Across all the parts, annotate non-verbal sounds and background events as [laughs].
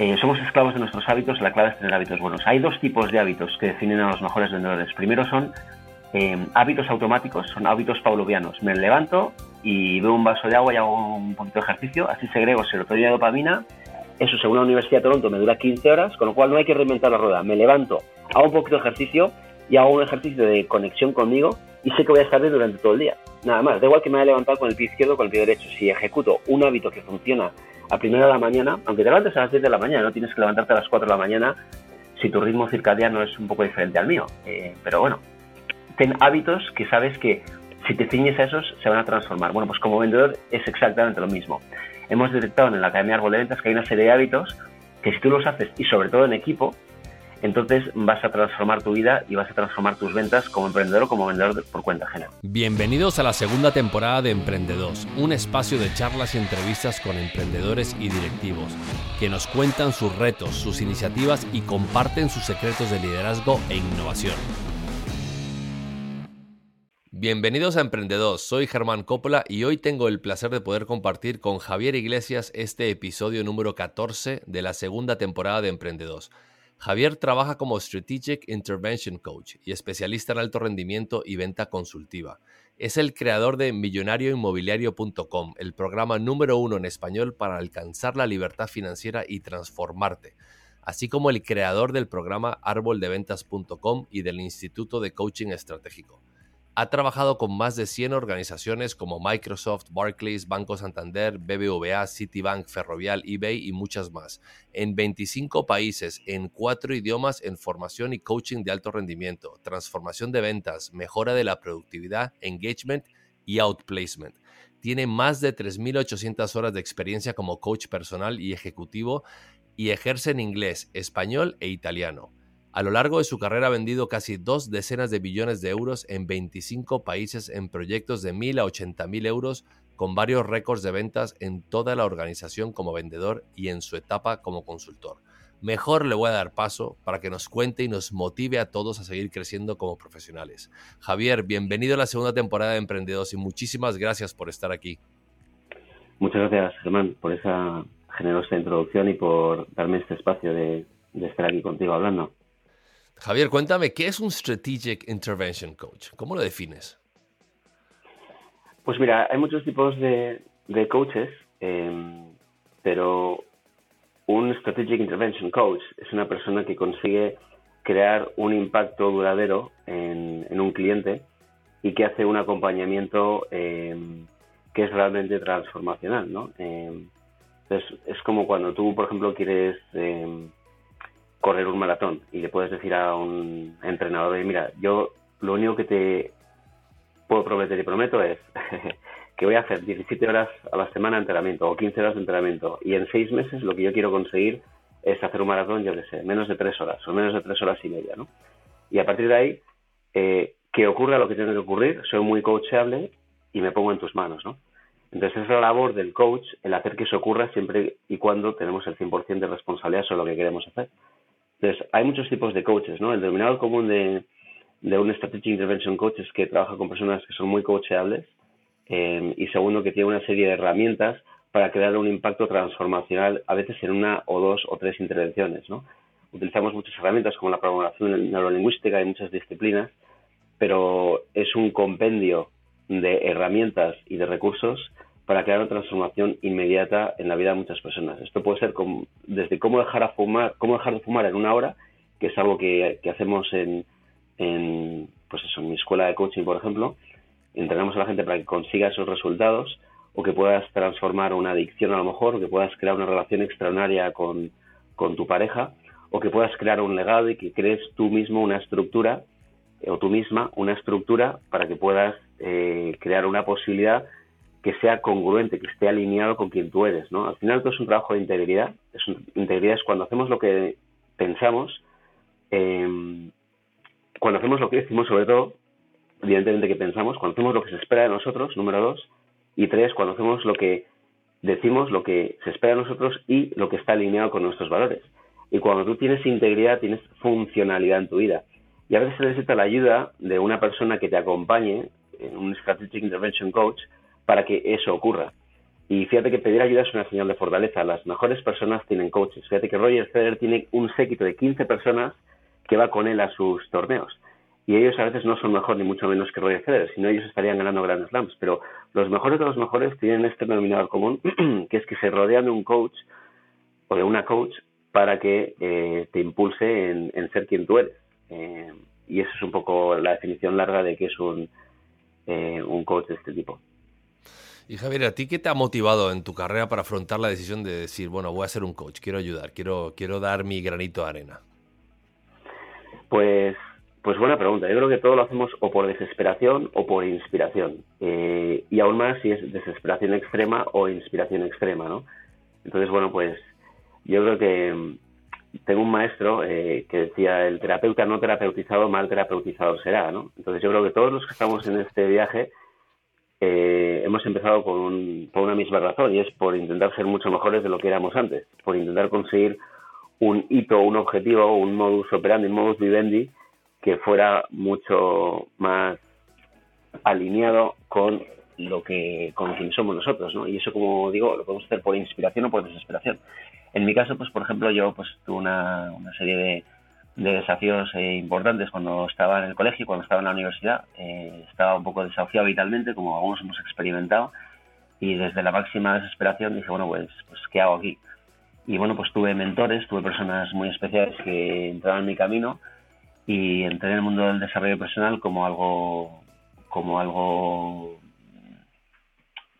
eh, somos esclavos de nuestros hábitos, la clave es tener hábitos buenos. Hay dos tipos de hábitos que definen a los mejores vendedores. Primero son eh, hábitos automáticos, son hábitos pavlovianos. Me levanto y veo un vaso de agua y hago un poquito de ejercicio, así segrego serotonina y dopamina. Eso, según la Universidad de Toronto, me dura 15 horas, con lo cual no hay que reinventar la rueda. Me levanto, hago un poquito de ejercicio y hago un ejercicio de conexión conmigo y sé que voy a estar bien durante todo el día. Nada más, da igual que me haya levantado con el pie izquierdo o con el pie derecho. Si ejecuto un hábito que funciona a primera de la mañana, aunque te levantes a las 10 de la mañana, no tienes que levantarte a las 4 de la mañana si tu ritmo circadiano es un poco diferente al mío. Eh, pero bueno, ten hábitos que sabes que si te ciñes a esos se van a transformar. Bueno, pues como vendedor es exactamente lo mismo. Hemos detectado en la Academia Árbol de Ventas que hay una serie de hábitos que si tú los haces y sobre todo en equipo, entonces vas a transformar tu vida y vas a transformar tus ventas como emprendedor o como vendedor por cuenta ajena. Bienvenidos a la segunda temporada de Emprendedos, un espacio de charlas y entrevistas con emprendedores y directivos que nos cuentan sus retos, sus iniciativas y comparten sus secretos de liderazgo e innovación. Bienvenidos a Emprendedos, soy Germán Coppola y hoy tengo el placer de poder compartir con Javier Iglesias este episodio número 14 de la segunda temporada de Emprendedos. Javier trabaja como Strategic Intervention Coach y especialista en alto rendimiento y venta consultiva. Es el creador de millonarioinmobiliario.com, el programa número uno en español para alcanzar la libertad financiera y transformarte, así como el creador del programa arboldeventas.com y del Instituto de Coaching Estratégico. Ha trabajado con más de 100 organizaciones como Microsoft, Barclays, Banco Santander, BBVA, Citibank, Ferrovial, eBay y muchas más, en 25 países, en cuatro idiomas en formación y coaching de alto rendimiento, transformación de ventas, mejora de la productividad, engagement y outplacement. Tiene más de 3.800 horas de experiencia como coach personal y ejecutivo y ejerce en inglés, español e italiano. A lo largo de su carrera ha vendido casi dos decenas de billones de euros en 25 países en proyectos de 1.000 a 80.000 euros, con varios récords de ventas en toda la organización como vendedor y en su etapa como consultor. Mejor le voy a dar paso para que nos cuente y nos motive a todos a seguir creciendo como profesionales. Javier, bienvenido a la segunda temporada de Emprendedos y muchísimas gracias por estar aquí. Muchas gracias, Germán, por esa generosa introducción y por darme este espacio de, de estar aquí contigo hablando. Javier, cuéntame, ¿qué es un Strategic Intervention Coach? ¿Cómo lo defines? Pues mira, hay muchos tipos de, coaches, em, pero un Strategic Intervention Coach es una persona que consigue crear un impacto duradero en, un cliente y que hace un acompañamiento em, que es realmente transformacional, ¿no? Em, entonces, es como cuando tú, por ejemplo, quieres correr un maratón y le puedes decir a un entrenador, mira, yo lo único que te puedo prometer y prometo es [laughs] que voy a hacer 17 horas a la semana de entrenamiento o 15 horas de entrenamiento y en 6 meses lo que yo quiero conseguir es hacer un maratón, yo qué sé, menos de 3 horas o menos de 3 horas y media, ¿no? Y a partir de ahí, eh, que ocurra lo que tiene que ocurrir, soy muy coachable y me pongo en tus manos, ¿no? Entonces es la labor del coach el hacer que eso ocurra siempre y cuando tenemos el 100% de responsabilidad sobre lo que queremos hacer. Entonces, hay muchos tipos de coaches, ¿no? El denominador común de, un Strategic Intervention Coach es que trabaja con personas que son muy coachables eh, y segundo, que tiene una serie de herramientas para crear un impacto transformacional, a veces en una o dos o tres intervenciones, ¿no? Utilizamos muchas herramientas como la programación neurolingüística y muchas disciplinas, pero es un compendio de herramientas y de recursos para crear una transformación inmediata en la vida de muchas personas. Esto puede ser desde cómo dejar, a fumar, cómo dejar de fumar en una hora, que es algo que, hacemos en, pues eso, en mi escuela de coaching, por ejemplo. Entrenamos a la gente para que consiga esos resultados o que puedas transformar una adicción a lo mejor, o que puedas crear una relación extraordinaria con, tu pareja, o que puedas crear un legado y que crees tú mismo una estructura, o tú misma una estructura para que puedas eh, crear una posibilidad que sea congruente, que esté alineado con quien tú eres, ¿no? Al final esto es un trabajo de integridad. Es integridad es cuando hacemos lo que pensamos, em, cuando hacemos lo que decimos sobre todo, evidentemente que pensamos, cuando hacemos lo que se espera de nosotros, número dos, y tres, cuando hacemos lo que decimos, lo que se espera de nosotros y lo que está alineado con nuestros valores. Y cuando tú tienes integridad, tienes funcionalidad en tu vida. Y a veces se necesita la ayuda de una persona que te acompañe, en un Strategic Intervention Coach, para que eso ocurra. Y fíjate que pedir ayuda es una señal de fortaleza. Las mejores personas tienen coaches. Fíjate que Roger Federer tiene un séquito de 15 personas que va con él a sus torneos. Y ellos a veces no son mejor ni mucho menos que Roger Federer, sino ellos estarían ganando Grand Slams. Pero los mejores de los mejores tienen este denominador común, [clears throat] que es que se rodean de un coach o de una coach para que eh, te impulse en, ser quien tú eres. Eh, y eso es un poco la definición larga de qué es un, eh, un coach de este tipo. Y Javier, ¿a ti qué te ha motivado en tu carrera para afrontar la decisión de decir, bueno, voy a ser un coach, quiero ayudar, quiero, quiero dar mi granito de arena? Pues, pues buena pregunta. Yo creo que todo lo hacemos o por desesperación o por inspiración. Eh, y aún más si es desesperación extrema o inspiración extrema, ¿no? Entonces, bueno, pues yo creo que mm, tengo un maestro eh, que decía, el terapeuta no terapeutizado, mal terapeutizado será, ¿no? Entonces yo creo que todos los que estamos en este viaje eh, hemos empezado por, un, por una misma razón y es por intentar ser mucho mejores de lo que éramos antes, por intentar conseguir un hito, un objetivo, un modus operandi, un modus vivendi que fuera mucho más alineado con lo que con quien somos nosotros, ¿no? Y eso, como digo, lo podemos hacer por inspiración o por desesperación. En mi caso, pues por ejemplo, yo pues tuve una, una serie de, de desafíos eh, importantes cuando estaba en el colegio, cuando estaba en la universidad. Eh, estaba un poco desahuciado vitalmente, como algunos hemos experimentado, y desde la máxima desesperación dije, bueno, pues, pues ¿qué hago aquí? Y bueno, pues tuve mentores, tuve personas muy especiales que entraron en mi camino y entré en el mundo del desarrollo personal como algo, como algo,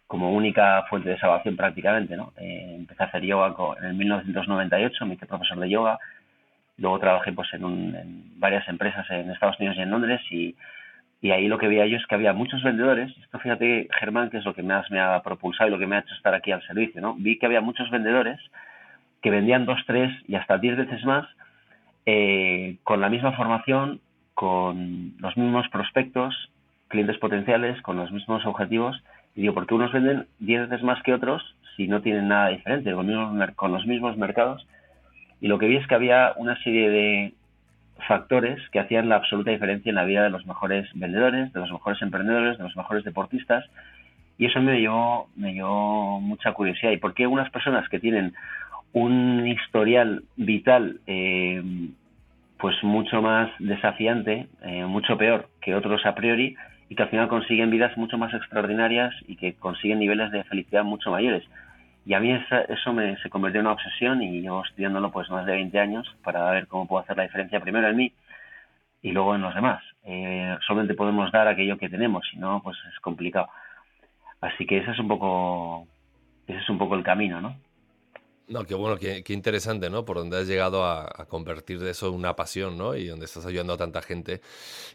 como única fuente de salvación prácticamente, ¿no? Eh, empecé a hacer yoga en el 1998, me hice profesor de yoga, Luego trabajé pues en, varias empresas en Estados Unidos y en Londres y, ahí lo que veía yo es que había muchos vendedores. Esto fíjate, Germán, que es lo que más me ha propulsado y lo que me ha hecho estar aquí al servicio, ¿no? Vi que había muchos vendedores que vendían dos, tres y hasta diez veces más eh, con la misma formación, con los mismos prospectos, clientes potenciales, con los mismos objetivos. Y digo, ¿por qué unos venden diez veces más que otros si no tienen nada diferente, con los mismos mercados? Y lo que vi es que había una serie de factores que hacían la absoluta diferencia en la vida de los mejores vendedores, de los mejores emprendedores, de los mejores deportistas. Y eso me dio, me dio mucha curiosidad. ¿Y por qué unas personas que tienen un historial vital eh, pues mucho más desafiante, eh, mucho peor que otros a priori, y que al final consiguen vidas mucho más extraordinarias y que consiguen niveles de felicidad mucho mayores? Y a mí eso me, se convirtió en una obsesión y llevo estudiándolo pues más de 20 años para ver cómo puedo hacer la diferencia primero en mí y luego en los demás. Eh, solamente podemos dar aquello que tenemos, si no, pues es complicado. Así que ese es un poco, ese es un poco el camino, ¿no? No, qué bueno, qué, interesante, ¿no? Por donde has llegado a, convertir de eso en una pasión, ¿no? Y donde estás ayudando a tanta gente.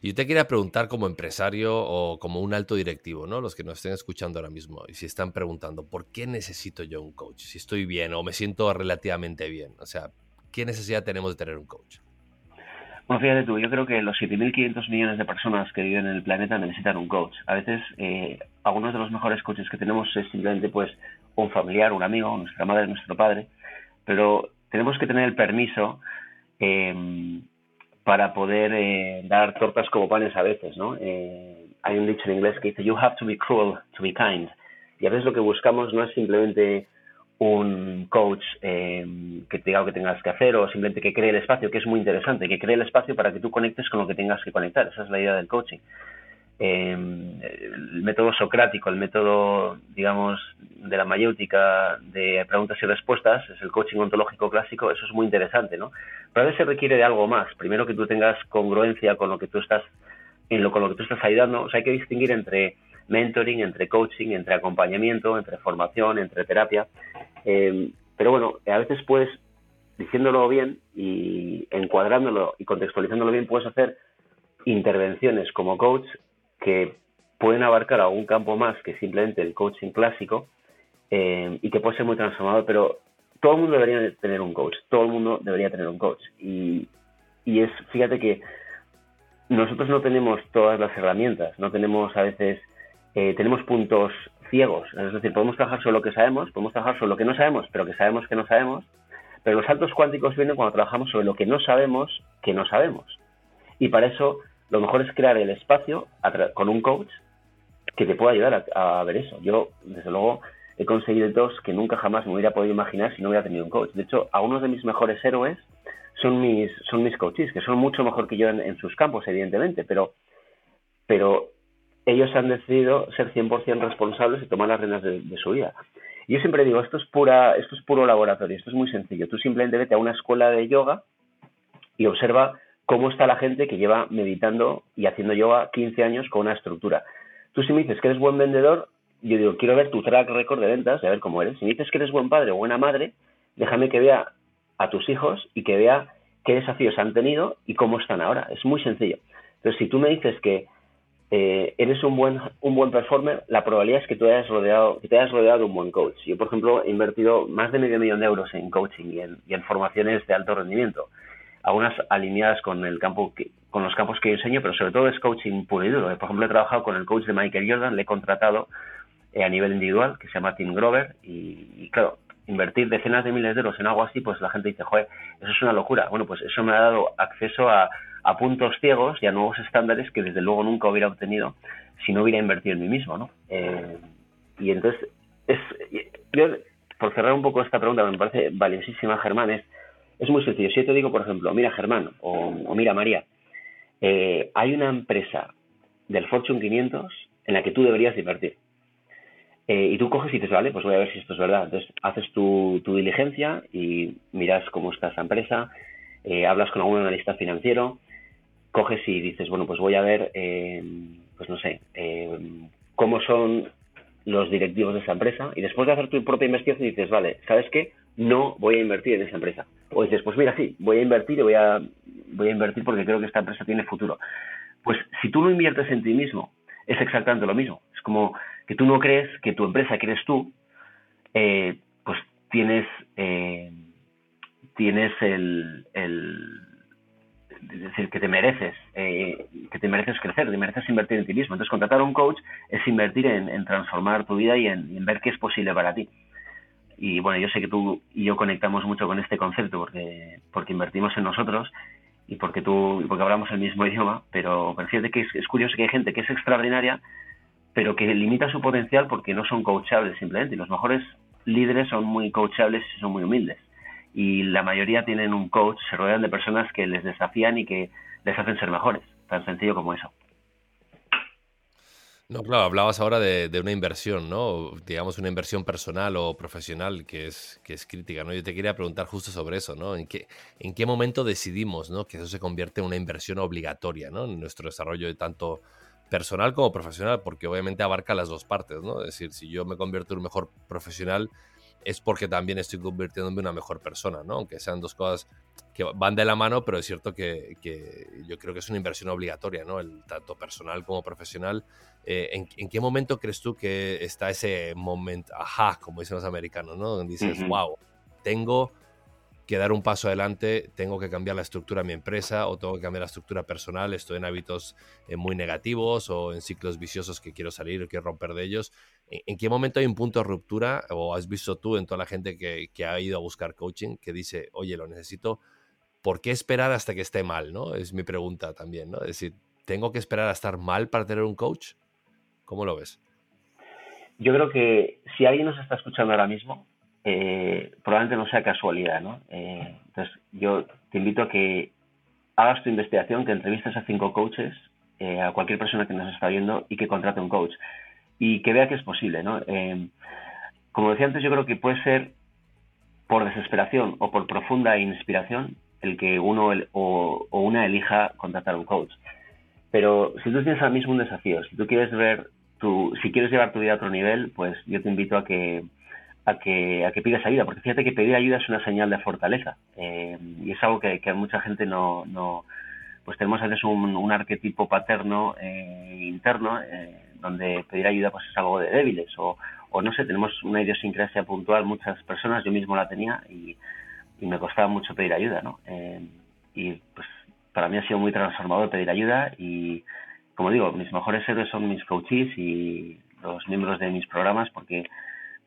Y te quería preguntar como empresario o como un alto directivo, ¿no? Los que nos estén escuchando ahora mismo y si están preguntando, ¿por qué necesito yo un coach? Si estoy bien o me siento relativamente bien. O sea, ¿qué necesidad tenemos de tener un coach? Bueno, fíjate tú, yo creo que los 7.500 millones de personas que viven en el planeta necesitan un coach. A veces, eh, algunos de los mejores coaches que tenemos es simplemente, pues, un familiar, un amigo, nuestra madre, nuestro padre, pero tenemos que tener el permiso em, para poder eh, dar tortas como panes a veces, ¿no? Eh, hay un dicho en inglés que dice, you have to be cruel to be kind. Y a veces lo que buscamos no es simplemente un coach em, que te diga lo que tengas que hacer o simplemente que cree el espacio, que es muy interesante, que cree el espacio para que tú conectes con lo que tengas que conectar. Esa es la idea del coaching. Em, el método socrático, el método, digamos, de la mayéutica de preguntas y respuestas, es el coaching ontológico clásico, eso es muy interesante, ¿no? Pero a veces requiere de algo más. Primero que tú tengas congruencia con lo que tú estás, en lo, con lo que tú estás ayudando. O sea, hay que distinguir entre mentoring, entre coaching, entre acompañamiento, entre formación, entre terapia. Em, pero bueno, a veces puedes, diciéndolo bien y encuadrándolo y contextualizándolo bien, puedes hacer intervenciones como coach que pueden abarcar algún campo más que simplemente el coaching clásico eh, y que puede ser muy transformador, pero todo el mundo debería tener un coach, todo el mundo debería tener un coach. Y, y es, fíjate que nosotros no tenemos todas las herramientas, no tenemos a veces, eh, tenemos puntos ciegos, es decir, podemos trabajar sobre lo que sabemos, podemos trabajar sobre lo que no sabemos, pero que sabemos que no sabemos, pero los saltos cuánticos vienen cuando trabajamos sobre lo que no sabemos que no sabemos. Y para eso lo mejor es crear el espacio con un coach que te pueda ayudar a, ver eso. Yo, desde luego, he conseguido dos que nunca jamás me hubiera podido imaginar si no hubiera tenido un coach. De hecho, algunos de mis mejores héroes son mis, son mis coaches, que son mucho mejor que yo en, sus campos, evidentemente, pero, pero ellos han decidido ser 100% responsables y tomar las riendas de, su vida. Y yo siempre digo, esto es, pura, esto es puro laboratorio, esto es muy sencillo. Tú simplemente vete a una escuela de yoga y observa cómo está la gente que lleva meditando y haciendo yoga 15 años con una estructura. Tú si me dices que eres buen vendedor, yo digo, quiero ver tu track record de ventas, de ver cómo eres. Si me dices que eres buen padre o buena madre, déjame que vea a tus hijos y que vea qué desafíos han tenido y cómo están ahora. Es muy sencillo. Entonces, si tú me dices que eh, eres un buen, un buen performer, la probabilidad es que, tú hayas rodeado, que te hayas rodeado de un buen coach. Yo, por ejemplo, he invertido más de medio millón de euros en coaching y y en formaciones de alto rendimiento. Algunas alineadas con, el campo con los campos que yo enseño, pero sobre todo es coaching puro y duro. Por ejemplo, he trabajado con el coach de Michael Jordan, le he contratado eh, a nivel individual, que se llama Tim Grover, y, claro, invertir decenas de miles de euros en algo así, pues la gente dice, joder, eso es una locura. Bueno, pues eso me ha dado acceso a, puntos ciegos y a nuevos estándares que desde luego nunca hubiera obtenido si no hubiera invertido en mí mismo, ¿no? Eh, y entonces, es, yo, por cerrar un poco esta pregunta, me parece valiosísima, Germán, es, es muy sencillo. Si yo te digo, por ejemplo, mira Germán o, mira María, eh, hay una empresa del Fortune 500 en la que tú deberías invertir. Eh, y tú coges y dices, vale, pues voy a ver si esto es verdad. Entonces haces tu, diligencia y miras cómo está esa empresa, eh, hablas con algún analista financiero, coges y dices, bueno, pues voy a ver, eh, pues no sé, cómo son los directivos de esa empresa y después de hacer tu propia investigación dices, vale, ¿sabes qué? No voy a invertir en esa empresa. O dices, pues mira, sí, voy a invertir y voy a, voy a invertir porque creo que esta empresa tiene futuro. Pues si tú no inviertes en ti mismo, es exactamente lo mismo. Es como que tú no crees que tu empresa, que eres tú, eh, pues tienes, eh, tienes el, es decir, que te mereces, eh, que te mereces crecer, te mereces invertir en ti mismo. Entonces, contratar a un coach es invertir en, transformar tu vida y en, ver qué es posible para ti. Y bueno, yo sé que tú y yo conectamos mucho con este concepto porque, porque invertimos en nosotros y porque tú porque hablamos el mismo [laughs] idioma, pero, pero fíjate que es, es curioso que hay gente que es extraordinaria pero que limita su potencial porque no son coachables simplemente. Y los mejores líderes son muy coachables y son muy humildes. Y la mayoría tienen un coach, se rodean de personas que les desafían y que les hacen ser mejores. Tan sencillo como eso. No, claro, hablabas ahora de, una inversión, ¿no? Digamos una inversión personal o profesional que es, que es crítica, ¿no? Yo te quería preguntar justo sobre eso, ¿no? ¿En qué, en qué momento decidimos, ¿no? Que eso se convierte en una inversión obligatoria, ¿no? En nuestro desarrollo de tanto personal como profesional, porque obviamente abarca las dos partes, ¿no? Es decir, si yo me convierto en un mejor profesional, es porque también estoy convirtiéndome en una mejor persona, ¿no? Aunque sean dos cosas que van de la mano, pero es cierto que, yo creo que es una inversión obligatoria, ¿no? El tanto personal como profesional. Eh, ¿en, qué momento crees tú que está ese momento, ajá, como dicen los americanos, ¿no? Donde dices, wow, tengo que dar un paso adelante, tengo que cambiar la estructura de mi empresa o tengo que cambiar la estructura personal, estoy en hábitos eh, muy negativos o en ciclos viciosos que quiero salir o quiero romper de ellos. ¿En, qué momento hay un punto de ruptura o has visto tú en toda la gente que, ha ido a buscar coaching que dice, oye, lo necesito, ¿por qué esperar hasta que esté mal? ¿no? Es mi pregunta también, ¿no? Es decir, ¿tengo que esperar a estar mal para tener un coach? ¿Cómo lo ves? Yo creo que si alguien nos está escuchando ahora mismo, eh, probablemente no sea casualidad, ¿no? Eh, entonces, yo te invito a que hagas tu investigación, que entrevistes a cinco coaches, eh, a cualquier persona que nos está viendo y que contrate un coach y que vea que es posible, ¿no? como decía antes, yo creo que puede ser por desesperación o por profunda inspiración el que uno o, o una elija contratar un coach. Pero si tú tienes ahora mismo un desafío, si tú quieres ver tu, si quieres llevar tu vida a otro nivel, pues yo te invito a que a que, a que pidas ayuda, porque fíjate que pedir ayuda es una señal de fortaleza eh, y es algo que, que mucha gente no, no, pues tenemos a un, un arquetipo paterno eh, interno eh, donde pedir ayuda pues es algo de débiles o, o no sé, tenemos una idiosincrasia puntual, muchas personas, yo mismo la tenía y, y me costaba mucho pedir ayuda, ¿no? y pues para mí ha sido muy transformador pedir ayuda y como digo, mis mejores héroes son mis coaches y los miembros de mis programas porque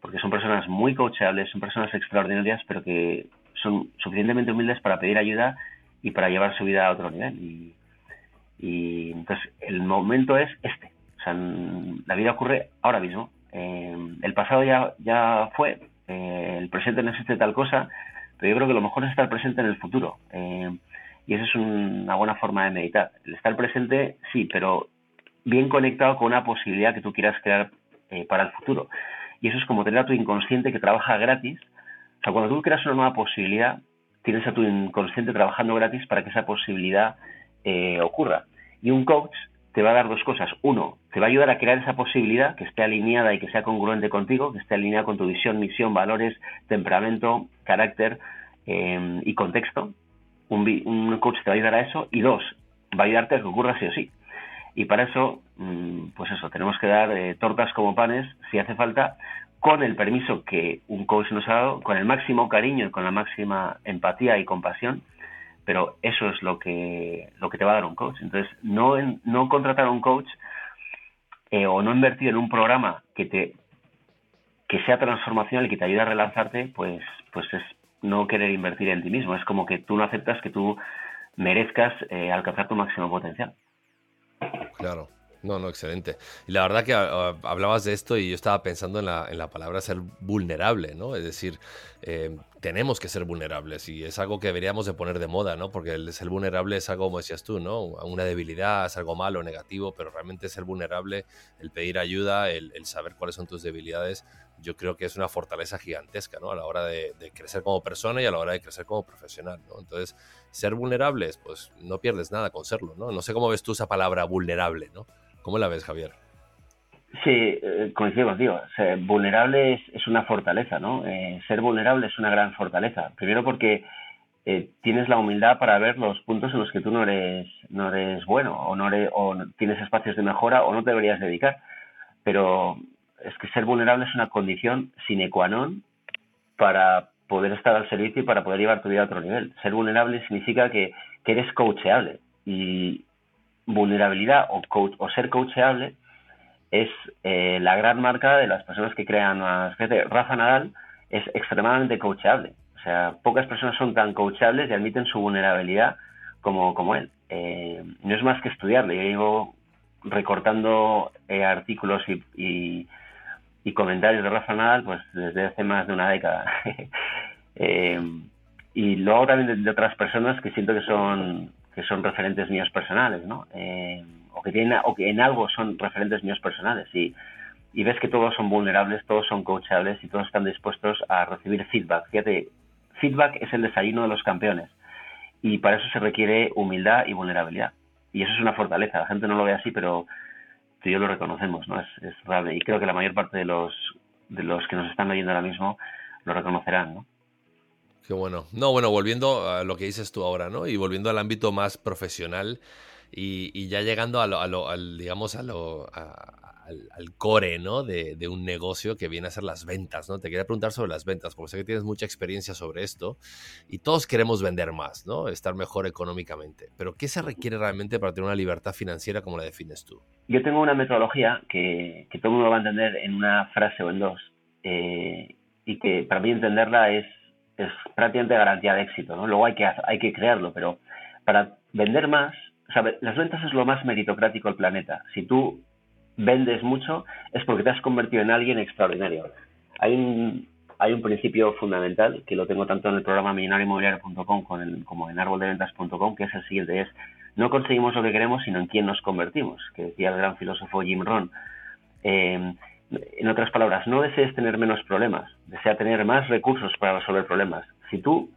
porque son personas muy coachables, son personas extraordinarias, pero que son suficientemente humildes para pedir ayuda y para llevar su vida a otro nivel. Y, entonces el momento es este. O sea, la vida ocurre ahora mismo. el pasado ya, ya fue, el presente no existe tal cosa, pero yo creo que lo mejor es estar presente en el futuro. y eso es una buena forma de meditar. El estar presente, sí, pero bien conectado con una posibilidad que tú quieras crear para el futuro. Y eso es como tener a tu inconsciente que trabaja gratis. O sea, cuando tú creas una nueva posibilidad, tienes a tu inconsciente trabajando gratis para que esa posibilidad eh, ocurra. Y un coach te va a dar dos cosas. Uno, te va a ayudar a crear esa posibilidad que esté alineada y que sea congruente contigo, que esté alineada con tu visión, misión, valores, temperamento, carácter eh, y contexto. Un, coach te va a ayudar a eso. Y dos, va a ayudarte a que ocurra sí o sí. Y para eso, mm, pues eso, tenemos que dar eh, tortas como panes, si hace falta, con el permiso que un coach nos ha dado, con el máximo cariño y con la máxima empatía y compasión, pero eso es lo que, lo que te va a dar un coach. Entonces, no, no contratar a un coach eh, o no invertir en un programa que te que sea transformacional y que te ayude a relanzarte, pues, pues es no querer invertir en ti mismo. Es como que tú no aceptas que tú merezcas eh, alcanzar tu máximo potencial. Claro. No, no, excelente. Y la verdad que ah, ah, hablabas de esto y yo estaba pensando en la, en la palabra ser vulnerable, ¿no? Es decir, eh, tenemos que ser vulnerables y es algo que deberíamos de poner de moda, ¿no? Porque el ser vulnerable es algo, como decías tú, ¿no? Una debilidad, es algo malo, negativo, pero realmente ser vulnerable, el pedir ayuda, el, saber cuáles son tus debilidades, yo creo que es una fortaleza gigantesca, ¿no? A la hora de, crecer como persona y a la hora de crecer como profesional, ¿no? Entonces, ser vulnerables, pues no pierdes nada con serlo, ¿no? No sé cómo ves tú esa palabra vulnerable, ¿no? ¿Cómo la ves, Javier? Sí, eh, coincido contigo. Vulnerable es, una fortaleza, ¿no? Eh, ser vulnerable es una gran fortaleza. Primero porque eh, tienes la humildad para ver los puntos en los que tú no eres, no eres bueno o, no o tienes espacios de mejora o no te deberías dedicar. Pero es que ser vulnerable es una condición sine qua non para poder estar al servicio y para poder llevar tu vida a otro nivel. Ser vulnerable significa que, eres coacheable y, vulnerabilidad o, coach, o ser coachable es eh, la gran marca de las personas que crean más. Rafa Nadal es extremadamente coachable. O sea, pocas personas son tan coachables y admiten su vulnerabilidad como, como él. Eh, no es más que estudiarle. Yo llevo recortando eh, artículos y, y, comentarios de Rafa Nadal pues desde hace más de una década. [laughs] y luego también de, otras personas que siento que son que son referentes míos personales, ¿no? O, que tienen, o que en algo son referentes míos personales. Y, y ves que todos son vulnerables, todos son coachables y todos están dispuestos a recibir feedback. Fíjate, feedback es el desayuno de los campeones. Y para eso se requiere humildad y vulnerabilidad. Y eso es una fortaleza. La gente no lo ve así, pero tú y yo lo reconocemos, ¿no? Es, es real. Y creo que la mayor parte de los, de los que nos están oyendo ahora mismo lo reconocerán, ¿no? Qué bueno. No, bueno, volviendo a lo que dices tú ahora, ¿no? Y volviendo al ámbito más profesional y, ya llegando a lo, a lo al, digamos, a lo, al, core, ¿no? De, de, un negocio que viene a ser las ventas, ¿no? Te quería preguntar sobre las ventas, porque sé que tienes mucha experiencia sobre esto y todos queremos vender más, ¿no? Estar mejor económicamente. Pero ¿qué se requiere realmente para tener una libertad financiera como la defines tú? Yo tengo una metodología que, que todo el mundo va a entender en una frase o en dos. Eh, y que para mí entenderla es es prácticamente garantía de éxito, ¿no? Luego hay que, hay que crearlo, pero para vender más, las ventas es lo más meritocrático del planeta. Si tú vendes mucho es porque te has convertido en alguien extraordinario. Hay un, hay un principio fundamental que lo tengo tanto en el programa millonarioinmobiliario.com como en arboldeventas.com, que es el siguiente, es no conseguimos lo que queremos, sino en quién nos convertimos, que decía el gran filósofo Jim Rohn. Eh, en otras palabras, no desees tener menos problemas, desea tener más recursos para resolver problemas. Si tú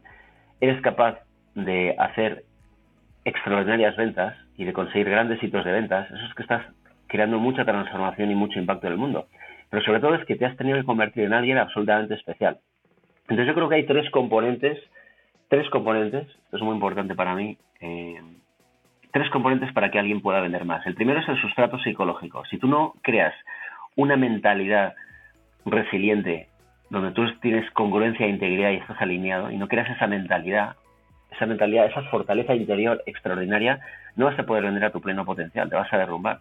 eres capaz de hacer extraordinarias ventas y de conseguir grandes hitos de ventas, eso es que estás creando mucha transformación y mucho impacto en el mundo. Pero sobre todo es que te has tenido que convertir en alguien absolutamente especial. Entonces yo creo que hay tres componentes, tres componentes, esto es muy importante para mí, eh, tres componentes para que alguien pueda vender más. El primero es el sustrato psicológico. Si tú no creas una mentalidad resiliente, donde tú tienes congruencia e integridad y estás alineado, y no creas esa mentalidad, esa mentalidad, esa fortaleza interior extraordinaria, no vas a poder vender a tu pleno potencial, te vas a derrumbar.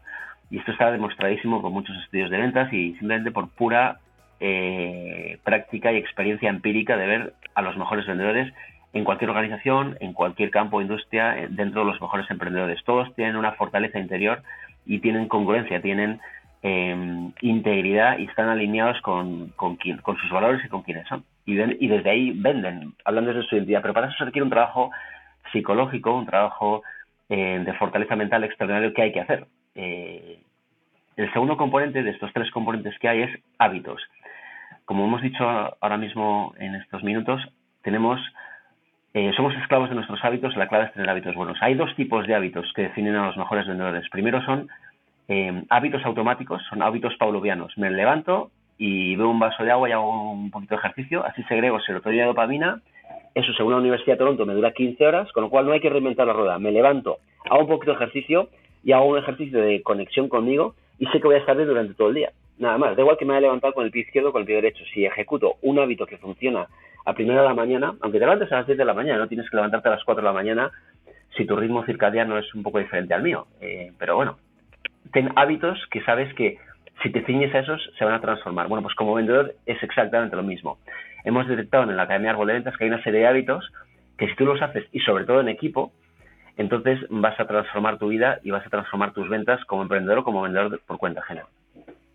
Y esto está demostradísimo con muchos estudios de ventas y simplemente por pura eh, práctica y experiencia empírica de ver a los mejores vendedores en cualquier organización, en cualquier campo o industria, eh, dentro de los mejores emprendedores. Todos tienen una fortaleza interior y tienen congruencia, tienen em, integridad y están alineados con, sus valores y con quienes son. Y, y desde ahí venden, hablando de su identidad. Pero para eso se requiere un trabajo psicológico, un trabajo eh, de fortaleza mental extraordinario que hay que hacer. Eh, el segundo componente de estos tres componentes que hay es hábitos. Como hemos dicho ahora mismo en estos minutos, tenemos eh, somos esclavos de nuestros hábitos, la clave es tener hábitos buenos. Hay dos tipos de hábitos que definen a los mejores vendedores. Primero son eh, hábitos automáticos, son hábitos paulovianos. Me levanto y veo un vaso de agua y hago un poquito de ejercicio, así segrego serotonina y dopamina. Eso, según la Universidad de Toronto, me dura 15 horas, con lo cual no hay que reinventar la rueda. Me levanto, hago un poquito de ejercicio y hago un ejercicio de conexión conmigo y sé que voy a estar bien durante todo el día. Nada más, da igual que me haya levantado con el pie izquierdo o con el pie derecho. Si ejecuto un hábito que funciona a primera de la mañana, aunque te levantes a las 10 de la mañana, no tienes que levantarte a las 4 de la mañana si tu ritmo circadiano es un poco diferente al mío. Eh, pero bueno, ten hábitos que sabes que si te ciñes a esos se van a transformar. Bueno, pues como vendedor es exactamente lo mismo. Hemos detectado en la Academia Árbol de Ventas que hay una serie de hábitos que si tú los haces y sobre todo en equipo, entonces vas a transformar tu vida y vas a transformar tus ventas como emprendedor o como vendedor por cuenta ajena.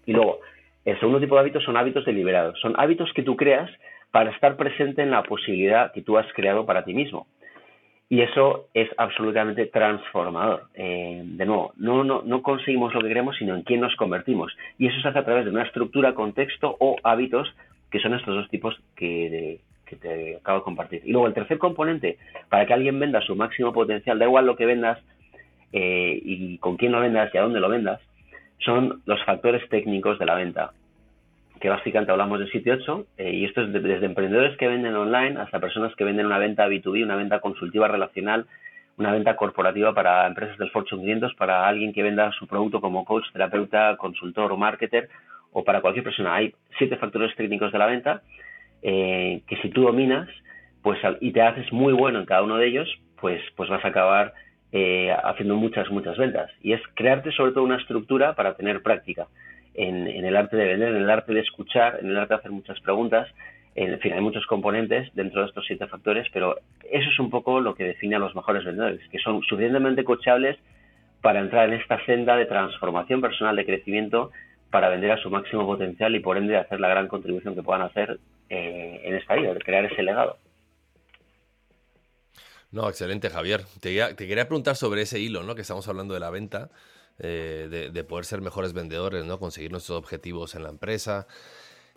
Y luego, el segundo tipo de hábitos son hábitos deliberados. Son hábitos que tú creas para estar presente en la posibilidad que tú has creado para ti mismo. Y eso es absolutamente transformador. Eh, de nuevo, no, no, no conseguimos lo que queremos, sino en quién nos convertimos. Y eso se hace a través de una estructura, contexto o hábitos, que son estos dos tipos que, que te acabo de compartir. Y luego el tercer componente, para que alguien venda su máximo potencial, da igual lo que vendas eh, y con quién lo vendas y a dónde lo vendas, son los factores técnicos de la venta, que básicamente hablamos de 7 8, eh, y esto es desde emprendedores que venden online hasta personas que venden una venta B2B, una venta consultiva relacional, una venta corporativa para empresas del Fortune 500, para alguien que venda su producto como coach, terapeuta, consultor o marketer, o para cualquier persona. Hay siete factores técnicos de la venta eh, que si tú dominas pues y te haces muy bueno en cada uno de ellos, pues, pues vas a acabar eh, haciendo muchas, muchas ventas. Y es crearte sobre todo una estructura para tener práctica en, el arte de vender, en el arte de escuchar, en el arte de hacer muchas preguntas. En fin, hay muchos componentes dentro de estos siete factores, pero eso es un poco lo que define a los mejores vendedores, que son suficientemente cochables para entrar en esta senda de transformación personal, de crecimiento, para vender a su máximo potencial y por ende hacer la gran contribución que puedan hacer eh, en esta vida, de crear ese legado. No, excelente, Javier. Te, quería preguntar sobre ese hilo, ¿no? Que estamos hablando de la venta, eh, de, poder ser mejores vendedores, ¿no? Conseguir nuestros objetivos en la empresa.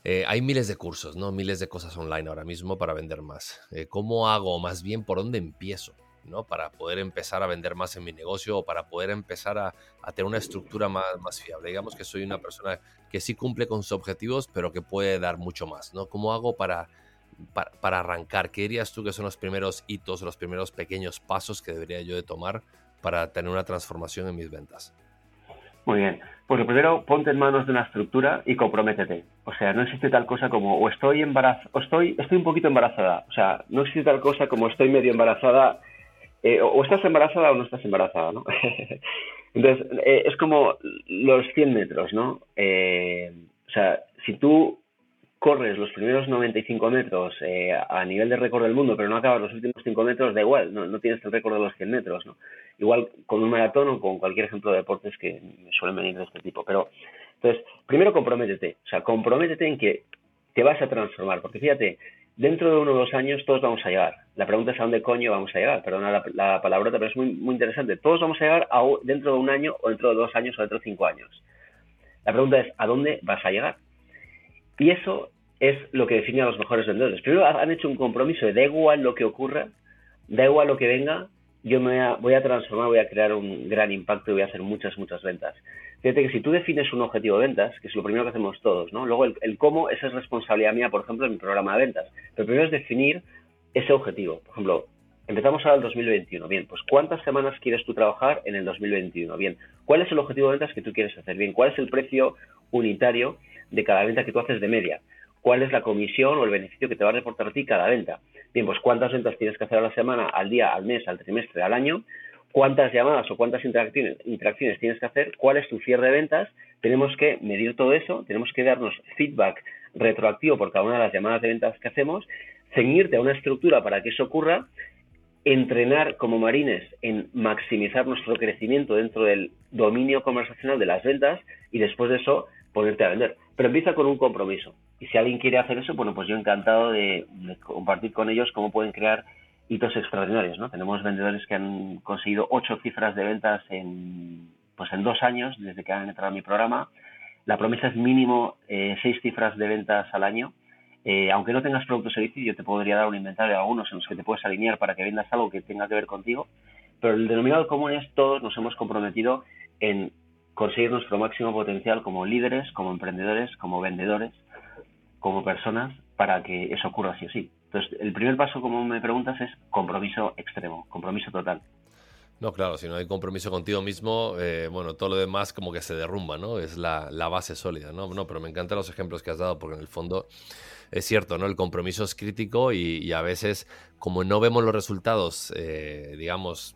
Eh, hay miles de cursos, ¿no? Miles de cosas online ahora mismo para vender más. Eh, ¿Cómo hago? Más bien, ¿por dónde empiezo? ¿no? Para poder empezar a vender más en mi negocio o para poder empezar a, tener una estructura más, más, fiable. Digamos que soy una persona que sí cumple con sus objetivos, pero que puede dar mucho más, ¿no? ¿Cómo hago para para, arrancar? ¿Qué dirías tú que son los primeros hitos, los primeros pequeños pasos que debería yo de tomar para tener una transformación en mis ventas? Muy bien. Pues lo primero, ponte en manos de una estructura y comprométete. O sea, no existe tal cosa como o estoy embarazada, o estoy, estoy un poquito embarazada. O sea, no existe tal cosa como estoy medio embarazada, eh, o estás embarazada o no estás embarazada, ¿no? [laughs] Entonces, eh, es como los 100 metros, ¿no? Eh, o sea, si tú corres los primeros 95 metros eh, a nivel de récord del mundo, pero no acabas los últimos 5 metros, da igual, no, tienes el récord de los 100 metros. ¿no? Igual con un maratón o con cualquier ejemplo de deportes que suelen venir de este tipo. Pero, entonces, primero comprométete, o sea, comprométete en que te vas a transformar, porque fíjate, dentro de uno o dos años todos vamos a llegar. La pregunta es a dónde coño vamos a llegar, perdona la, la palabrota, pero es muy, muy interesante. Todos vamos a llegar dentro de un año o dentro de dos años o dentro de cinco años. La pregunta es, ¿a dónde vas a llegar? Y eso es lo que define a los mejores vendedores. Primero han hecho un compromiso de da igual lo que ocurra, da igual lo que venga, yo me voy a, transformar, voy a crear un gran impacto y voy a hacer muchas, muchas ventas. Fíjate que si tú defines un objetivo de ventas, que es lo primero que hacemos todos, ¿no? Luego el, cómo, esa es responsabilidad mía, por ejemplo, en mi programa de ventas. Pero primero es definir ese objetivo. Por ejemplo, empezamos ahora el 2021. Bien, pues ¿cuántas semanas quieres tú trabajar en el 2021? Bien, ¿cuál es el objetivo de ventas que tú quieres hacer? Bien, ¿cuál es el precio unitario de cada venta que tú haces de media? Cuál es la comisión o el beneficio que te va a reportar a ti cada venta. Bien, pues cuántas ventas tienes que hacer a la semana, al día, al mes, al trimestre, al año, cuántas llamadas o cuántas interacciones, tienes que hacer, cuál es tu cierre de ventas. Tenemos que medir todo eso, tenemos que darnos feedback retroactivo por cada una de las llamadas de ventas que hacemos, ceñirte a una estructura para que eso ocurra entrenar como marines en maximizar nuestro crecimiento dentro del dominio conversacional de las ventas y después de eso ponerte a vender. Pero empieza con un compromiso. Y si alguien quiere hacer eso, bueno, pues yo encantado de, compartir con ellos cómo pueden crear hitos extraordinarios. Tenemos vendedores que han conseguido ocho cifras de ventas en, pues en dos años desde que han entrado a mi programa. La promesa es mínimo eh, seis cifras de ventas al año. Eh, aunque no tengas producto o servicio, yo te podría dar un inventario de algunos en los que te puedes alinear para que vendas algo que tenga que ver contigo. Pero el denominador común es todos nos hemos comprometido en conseguir nuestro máximo potencial como líderes, como emprendedores, como vendedores, como personas, para que eso ocurra así o sí. Entonces, el primer paso, como me preguntas, es compromiso extremo, compromiso total. No, claro, si no hay compromiso contigo mismo, eh, bueno, todo lo demás como que se derrumba, ¿no? Es la, base sólida, ¿no? No, pero me encantan los ejemplos que has dado porque en el fondo es cierto, ¿no? El compromiso es crítico y, a veces, como no vemos los resultados, eh, digamos,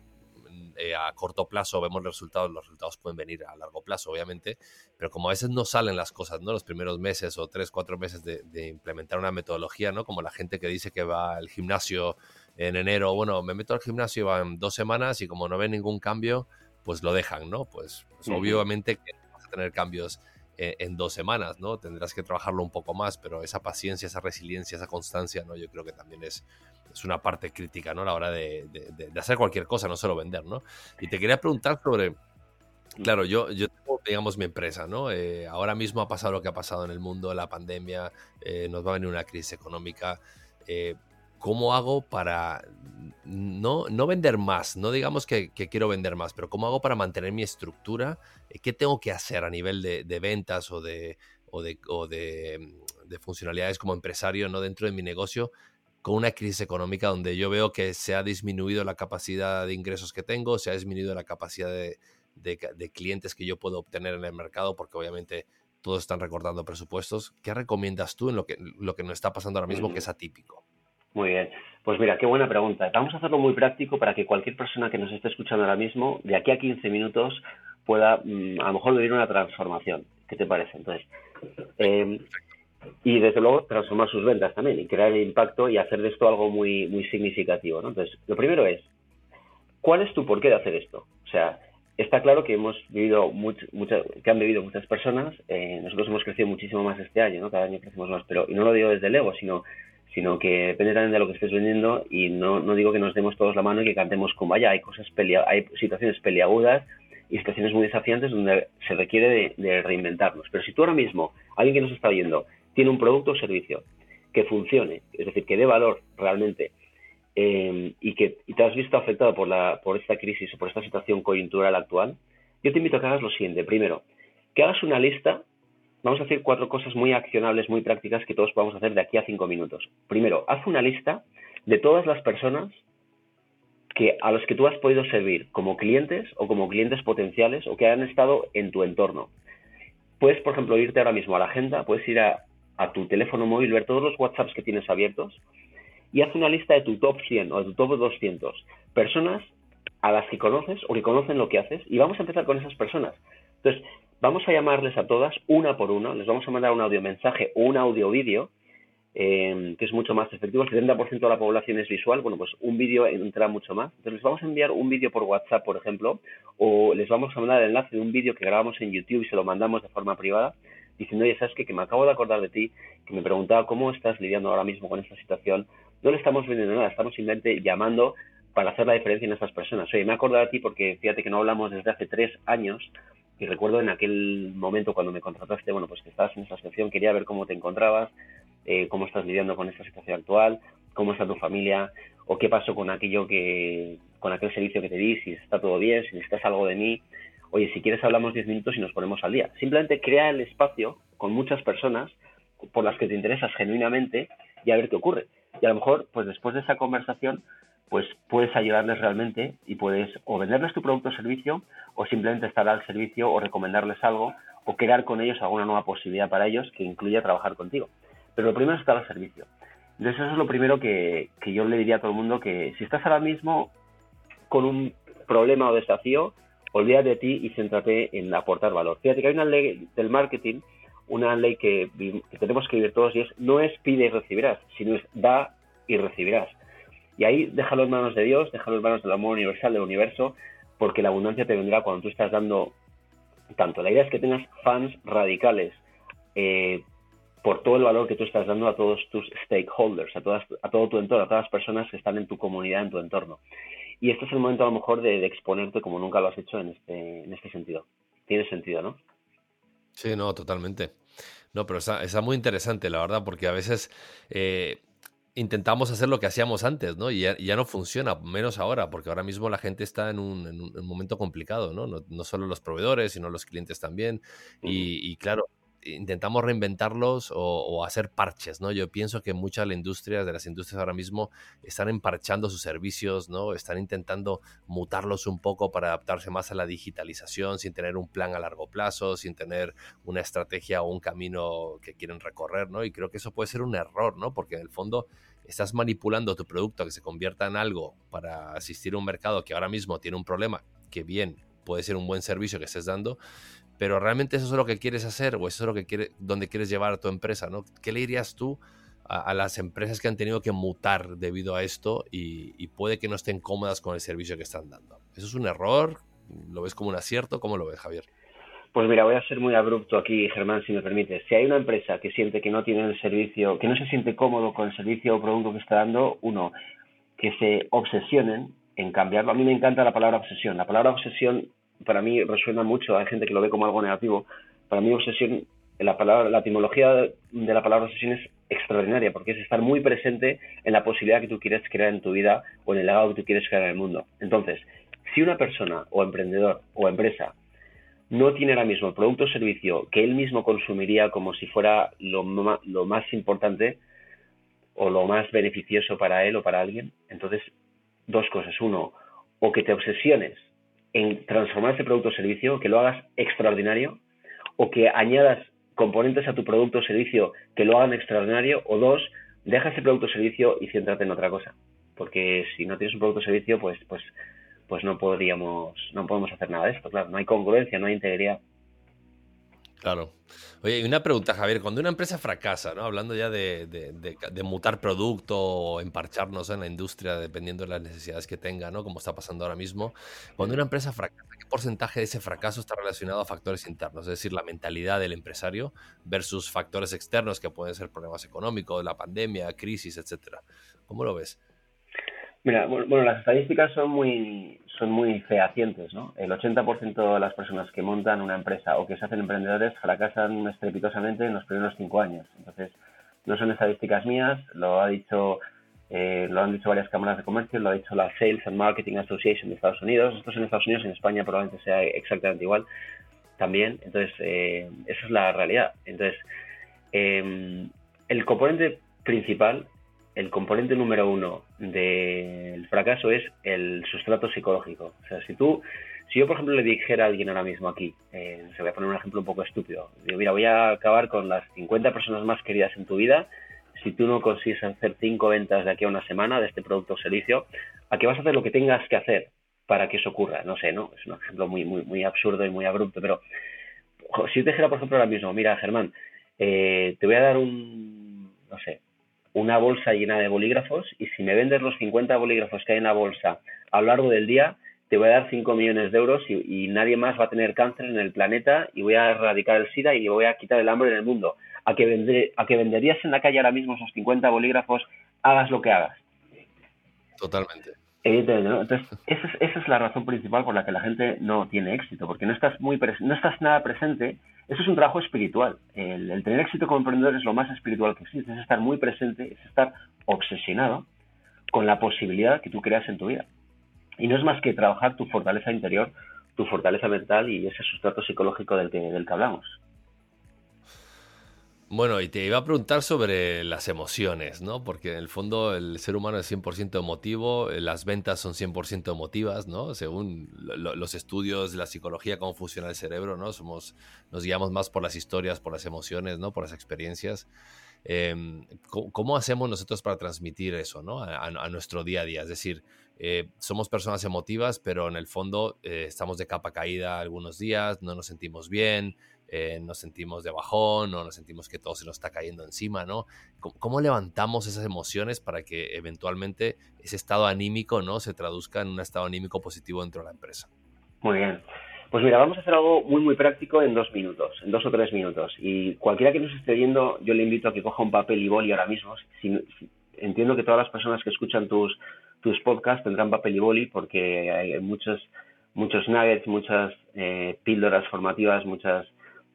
eh, a corto plazo vemos los resultados, los resultados pueden venir a largo plazo, obviamente, pero como a veces no salen las cosas, ¿no? Los primeros meses o tres, cuatro meses de, implementar una metodología, ¿no? Como la gente que dice que va al gimnasio en enero, bueno, me meto al gimnasio, van dos semanas y como no ven ningún cambio, pues lo dejan, ¿no? Pues, pues obviamente que vas a tener cambios eh, en dos semanas, ¿no? Tendrás que trabajarlo un poco más, pero esa paciencia, esa resiliencia, esa constancia, ¿no? Yo creo que también es, es una parte crítica, ¿no? A la hora de, hacer cualquier cosa, no solo vender, ¿no? Y te quería preguntar sobre, claro, yo, yo tengo, digamos, mi empresa, ¿no? Eh, ahora mismo ha pasado lo que ha pasado en el mundo, la pandemia, eh, nos va a venir una crisis económica. Eh, ¿Cómo hago para no, no vender más? No digamos que, quiero vender más, pero ¿cómo hago para mantener mi estructura? ¿Qué tengo que hacer a nivel de, ventas o de, o de, o de, de funcionalidades como empresario ¿no? dentro de mi negocio con una crisis económica donde yo veo que se ha disminuido la capacidad de ingresos que tengo, se ha disminuido la capacidad de, clientes que yo puedo obtener en el mercado, porque obviamente todos están recortando presupuestos. ¿Qué recomiendas tú en lo que, lo que nos está pasando ahora mismo que es atípico? Muy bien. Pues mira, qué buena pregunta. Vamos a hacerlo muy práctico para que cualquier persona que nos esté escuchando ahora mismo, de aquí a 15 minutos, pueda mm, a lo mejor vivir una transformación. ¿Qué te parece? Entonces, eh, y desde luego transformar sus ventas también y crear el impacto y hacer de esto algo muy, muy significativo. ¿no? Entonces, lo primero es, ¿cuál es tu porqué de hacer esto? O sea, está claro que hemos vivido que han vivido muchas personas, eh, nosotros hemos crecido muchísimo más este año, ¿no? Cada año crecemos más, pero y no lo digo desde el sino sino que depende también de lo que estés vendiendo y no, no digo que nos demos todos la mano y que cantemos como vaya, hay cosas hay situaciones peliagudas y situaciones muy desafiantes donde se requiere de, de, reinventarnos. Pero si tú ahora mismo, alguien que nos está oyendo, tiene un producto o servicio que funcione, es decir, que dé valor realmente eh, y que te has visto afectado por, la, por esta crisis o por esta situación coyuntural actual, yo te invito a que hagas lo siguiente. Primero, que hagas una lista, vamos a hacer cuatro cosas muy accionables, muy prácticas que todos podamos hacer de aquí a cinco minutos. Primero, haz una lista de todas las personas que a los que tú has podido servir como clientes o como clientes potenciales o que han estado en tu entorno. Puedes, por ejemplo, irte ahora mismo a la agenda, puedes ir a a tu teléfono móvil, ver todos los WhatsApps que tienes abiertos y haz una lista de tu top 100 o de tu top 200 personas a las que conoces o que conocen lo que haces y vamos a empezar con esas personas. Entonces, vamos a llamarles a todas una por una, les vamos a mandar un audio mensaje o un audio vídeo eh, que es mucho más efectivo. El 70% de la población es visual, bueno, pues un vídeo entra mucho más. Entonces les vamos a enviar un vídeo por WhatsApp, por ejemplo, o les vamos a mandar el enlace de un vídeo que grabamos en YouTube y se lo mandamos de forma privada diciendo, oye, ¿sabes qué? Que me acabo de acordar de ti, que me preguntaba cómo estás lidiando ahora mismo con esta situación. No le estamos vendiendo nada, estamos simplemente llamando para hacer la diferencia en estas personas. Oye, me he acordado de ti porque fíjate que no hablamos desde hace tres años y recuerdo en aquel momento cuando me contrataste, bueno, pues que estabas en esa situación, quería ver cómo te encontrabas, eh, cómo estás lidiando con esta situación actual, cómo está tu familia o qué pasó con aquello que, con aquel servicio que te di, si está todo bien, si necesitas algo de mí, oye, si quieres hablamos 10 minutos y nos ponemos al día. Simplemente crea el espacio con muchas personas por las que te interesas genuinamente y a ver qué ocurre. Y a lo mejor, pues después de esa conversación, pues puedes ayudarles realmente y puedes o venderles tu producto o servicio o simplemente estar al servicio o recomendarles algo o crear con ellos alguna nueva posibilidad para ellos que incluya trabajar contigo. Pero lo primero es estar al servicio. Entonces eso es lo primero que, que yo le diría a todo el mundo que si estás ahora mismo con un problema o desafío, olvídate de ti y céntrate en aportar valor. Fíjate que hay una ley del marketing, una ley que, tenemos que vivir todos y es no es pide y recibirás, sino es da y recibirás. Y ahí déjalo en manos de Dios, déjalo en manos del amor universal, del universo, porque la abundancia te vendrá cuando tú estás dando tanto. La idea es que tengas fans radicales eh, por todo el valor que tú estás dando a todos tus stakeholders, a, todas, a todo tu entorno, a todas las personas que están en tu comunidad, en tu entorno. Y este es el momento a lo mejor de, exponerte como nunca lo has hecho en este, en este sentido. Tiene sentido, ¿no? Sí, no, totalmente. No, pero está, muy interesante, la verdad, porque a veces eh, intentamos hacer lo que hacíamos antes, ¿no? Y ya, no funciona, menos ahora, porque ahora mismo la gente está en un, en un momento complicado, ¿no? ¿no? solo los proveedores, sino los clientes también. y, claro, intentamos reinventarlos o, hacer parches, ¿no? Yo pienso que muchas de las industrias, de las industrias ahora mismo, están emparchando sus servicios, ¿no? Están intentando mutarlos un poco para adaptarse más a la digitalización, sin tener un plan a largo plazo, sin tener una estrategia o un camino que quieren recorrer, ¿no? Y creo que eso puede ser un error, ¿no? Porque en el fondo estás manipulando tu producto a que se convierta en algo para asistir a un mercado que ahora mismo tiene un problema, que bien puede ser un buen servicio que estés dando, pero realmente eso es lo que quieres hacer o eso es lo que quieres, donde quieres llevar a tu empresa, ¿no? ¿Qué le dirías tú a, las empresas que han tenido que mutar debido a esto y, puede que no estén cómodas con el servicio que están dando? ¿Eso es un error? ¿Lo ves como un acierto? ¿Cómo lo ves, Javier? Pues mira, voy a ser muy abrupto aquí, Germán, si me permites. Si hay una empresa que siente que no tiene el servicio, que no se siente cómodo con el servicio o producto que está dando, uno, que se obsesionen en cambiarlo. A mí me encanta la palabra obsesión. La palabra obsesión para mí resuena mucho, hay gente que lo ve como algo negativo. Para mí obsesión, la, etimología de la palabra obsesión es extraordinaria, porque es estar muy presente en la posibilidad que tú quieres crear en tu vida o en el legado que tú quieres crear en el mundo. Entonces, si una persona o emprendedor o empresa no tiene ahora mismo el producto o servicio que él mismo consumiría como si fuera lo, lo más importante o lo más beneficioso para él o para alguien, entonces dos cosas. Uno, o que te obsesiones en transformar ese producto o servicio, que lo hagas extraordinario, o que añadas componentes a tu producto o servicio que lo hagan extraordinario, o dos, deja ese producto o servicio y céntrate en otra cosa. Porque si no tienes un producto o servicio, pues, pues, pues no podríamos, no podemos hacer nada de esto, claro. No hay congruencia, no hay integridad. Claro. Oye, y una pregunta, Javier. Cuando una empresa fracasa, ¿no? Hablando ya de, mutar producto o emparcharnos en la industria, dependiendo de las necesidades que tenga, ¿no? Como está pasando ahora mismo. Cuando una empresa fracasa, ¿qué porcentaje de ese fracaso está relacionado a factores internos? Es decir, la mentalidad del empresario versus factores externos que pueden ser problemas económicos, la pandemia, crisis, etcétera. ¿Cómo lo ves? Mira, bueno, las estadísticas son muy, son muy fehacientes, ¿no? El 80% de las personas que montan una empresa o que se hacen emprendedores fracasan estrepitosamente en los primeros cinco años. Entonces, no son estadísticas mías, lo ha dicho, eh, lo han dicho varias cámaras de comercio, lo ha dicho la Sales and Marketing Association de Estados Unidos. Esto es en Estados Unidos, en España probablemente sea exactamente igual también. Entonces, eh, esa es la realidad. Entonces, eh, el componente principal el componente número uno del fracaso es el sustrato psicológico. O sea, si tú, si yo por ejemplo le dijera a alguien ahora mismo aquí, eh, se voy a poner un ejemplo un poco estúpido, digo, mira, voy a acabar con las 50 personas más queridas en tu vida, si tú no consigues hacer cinco ventas de aquí a una semana de este producto o servicio, ¿a qué vas a hacer lo que tengas que hacer para que eso ocurra? No sé, ¿no? Es un ejemplo muy, muy, muy absurdo y muy abrupto, pero si yo te dijera, por ejemplo, ahora mismo, mira, Germán, eh, te voy a dar un, no sé, una bolsa llena de bolígrafos y si me vendes los 50 bolígrafos que hay en la bolsa a lo largo del día, te voy a dar 5 millones de euros y, nadie más va a tener cáncer en el planeta y voy a erradicar el SIDA y voy a quitar el hambre en el mundo. A que, a que venderías en la calle ahora mismo esos 50 bolígrafos, hagas lo que hagas. Totalmente. Entonces, esa es, esa es, la razón principal por la que la gente no tiene éxito, porque no estás, muy no estás nada presente. Eso es un trabajo espiritual. El, tener éxito como emprendedor es lo más espiritual que existe. Es estar muy presente, es estar obsesionado con la posibilidad que tú creas en tu vida. Y no es más que trabajar tu fortaleza interior, tu fortaleza mental y ese sustrato psicológico del que, del que hablamos. Bueno, y te iba a preguntar sobre las emociones, ¿no? Porque en el fondo el ser humano es 100% emotivo, eh, las ventas son 100% emotivas, ¿no? Según los estudios de la psicología, cómo funciona el cerebro, ¿no? Somos, nos guiamos más por las historias, por las emociones, ¿no? Por las experiencias. Em, ¿cómo, hacemos nosotros para transmitir eso, ¿no? A, nuestro día a día. Es decir, eh, somos personas emotivas, pero en el fondo eh, estamos de capa caída algunos días, no nos sentimos bien, eh, nos sentimos de bajón o nos sentimos que todo se nos está cayendo encima, ¿no? ¿Cómo, levantamos esas emociones para que eventualmente ese estado anímico, ¿no? Se traduzca en un estado anímico positivo dentro de la empresa. Muy bien. Pues mira, vamos a hacer algo muy, muy práctico en dos minutos, en dos o tres minutos. Y cualquiera que nos esté viendo, yo le invito a que coja un papel y boli ahora mismo. entiendo que todas las personas que escuchan tus, tus podcasts tendrán papel y boli porque hay muchos, muchos nuggets, muchas eh, píldoras formativas, muchas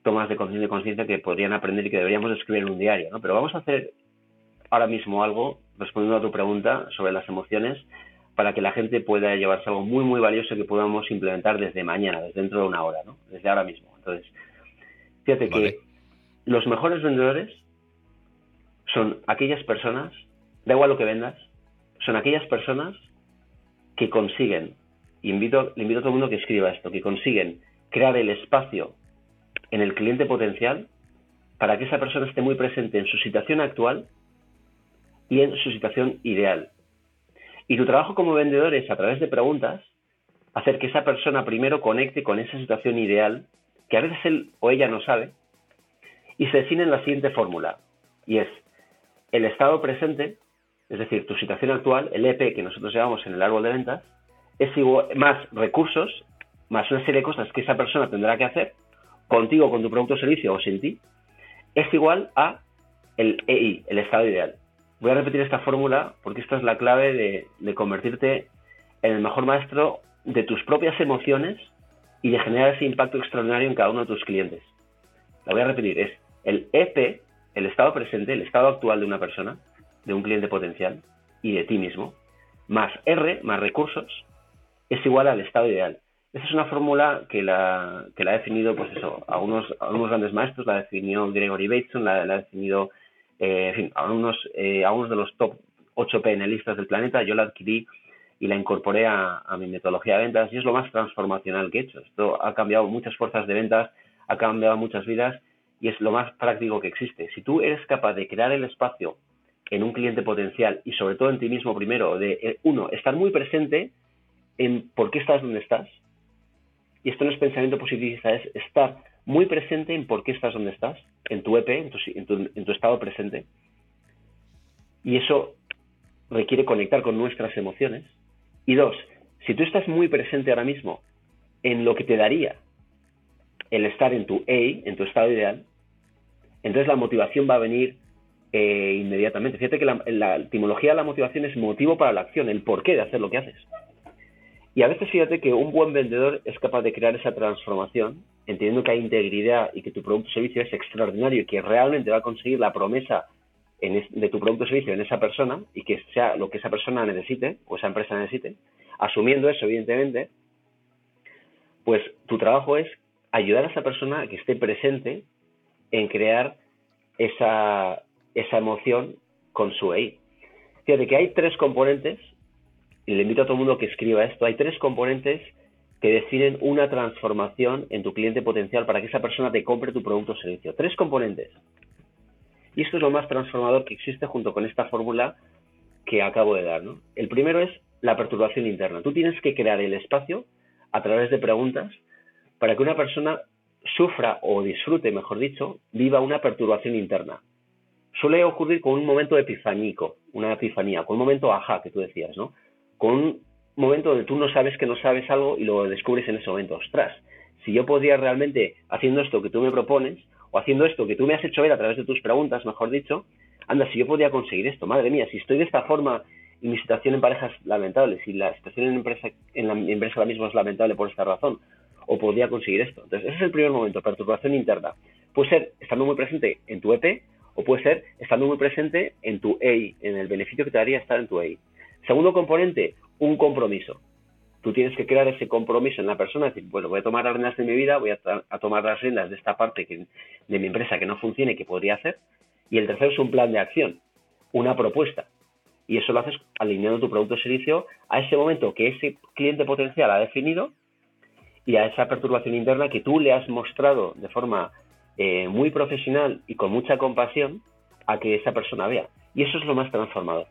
tomas de conciencia y conciencia que podrían aprender y que deberíamos escribir en un diario, ¿no? Pero vamos a hacer ahora mismo algo, respondiendo a tu pregunta sobre las emociones, para que la gente pueda llevarse algo muy, muy valioso que podamos implementar desde mañana, desde dentro de una hora, ¿no? Desde ahora mismo. Entonces, fíjate que los mejores vendedores son aquellas personas, da igual lo que vendas, son aquellas personas que consiguen, invito, le invito a todo el mundo que escriba esto, que consiguen crear el espacio en el cliente potencial para que esa persona esté muy presente en su situación actual y en su situación ideal. Y tu trabajo como vendedor es, a través de preguntas, hacer que esa persona primero conecte con esa situación ideal, que a veces él o ella no sabe, y se define en la siguiente fórmula, y es el estado presente, es decir, tu situación actual, el EP que nosotros llevamos en el árbol de ventas, es igual, más recursos, más una serie de cosas que esa persona tendrá que hacer contigo, con tu producto o servicio o sin ti, es igual a el EI, el estado ideal. Voy a repetir esta fórmula porque esta es la clave de, convertirte en el mejor maestro de tus propias emociones y de generar ese impacto extraordinario en cada uno de tus clientes. La voy a repetir, es el EP, el estado presente, el estado actual de una persona, de un cliente potencial y de ti mismo, más R, más recursos, es igual al estado ideal. Esa es una fórmula que la, que la ha definido, pues eso, a unos, a unos grandes maestros, la definió Gregory Bateson, la, ha definido, eh, en fin, a unos, eh, a unos de los top 8 PNListas del planeta, yo la adquirí y la incorporé a, mi metodología de ventas y es lo más transformacional que he hecho. Esto ha cambiado muchas fuerzas de ventas, ha cambiado muchas vidas y es lo más práctico que existe. Si tú eres capaz de crear el espacio en un cliente potencial y sobre todo en ti mismo primero, de, eh, uno, estar muy presente en por qué estás donde estás, y esto no es pensamiento positivista, es estar muy presente en por qué estás donde estás, en tu EP, en tu, estado presente. Y eso requiere conectar con nuestras emociones. Y dos, si tú estás muy presente ahora mismo en lo que te daría el estar en tu A, en tu estado ideal, entonces la motivación va a venir eh, inmediatamente. Fíjate que la, la, etimología de la motivación es motivo para la acción, el porqué de hacer lo que haces. Y a veces fíjate que un buen vendedor es capaz de crear esa transformación, entendiendo que hay integridad y que tu producto o servicio es extraordinario y que realmente va a conseguir la promesa de tu producto o servicio en esa persona y que sea lo que esa persona necesite o esa empresa necesite, asumiendo eso, evidentemente, pues tu trabajo es ayudar a esa persona que esté presente en crear esa, esa emoción con su EI. Fíjate que hay tres componentes y le invito a todo el mundo que escriba esto, hay tres componentes que definen una transformación en tu cliente potencial para que esa persona te compre tu producto o servicio. Tres componentes. Y esto es lo más transformador que existe junto con esta fórmula que acabo de dar. El primero es la perturbación interna. Tú tienes que crear el espacio a través de preguntas para que una persona sufra o disfrute, mejor dicho, viva una perturbación interna. Suele ocurrir con un momento epifánico, una epifanía, con un momento ajá que tú decías, ¿no? Con un momento donde tú no sabes que no sabes algo y lo descubres en ese momento. Ostras, si yo podría realmente, haciendo esto que tú me propones, o haciendo esto que tú me has hecho ver a través de tus preguntas, mejor dicho, anda, si yo podría conseguir esto, madre mía, si estoy de esta forma y mi situación en pareja es lamentable, si la situación en, empresa, en la empresa ahora mismo es lamentable por esta razón, o podría conseguir esto. Entonces, ese es el primer momento, perturbación interna. Puede ser estando muy presente en tu EP, o puede ser estando muy presente en tu EI, en el beneficio que te daría estar en tu EI. Segundo componente, un compromiso. Tú tienes que crear ese compromiso en la persona, decir, bueno, voy a tomar las riendas de mi vida, voy a, tomar las riendas de esta parte de mi empresa que no funcione, que podría hacer. Y el tercero es un plan de acción, una propuesta. Y eso lo haces alineando tu producto o servicio a ese momento que ese cliente potencial ha definido y a esa perturbación interna que tú le has mostrado de forma eh, muy profesional y con mucha compasión a que esa persona vea. Y eso es lo más transformador.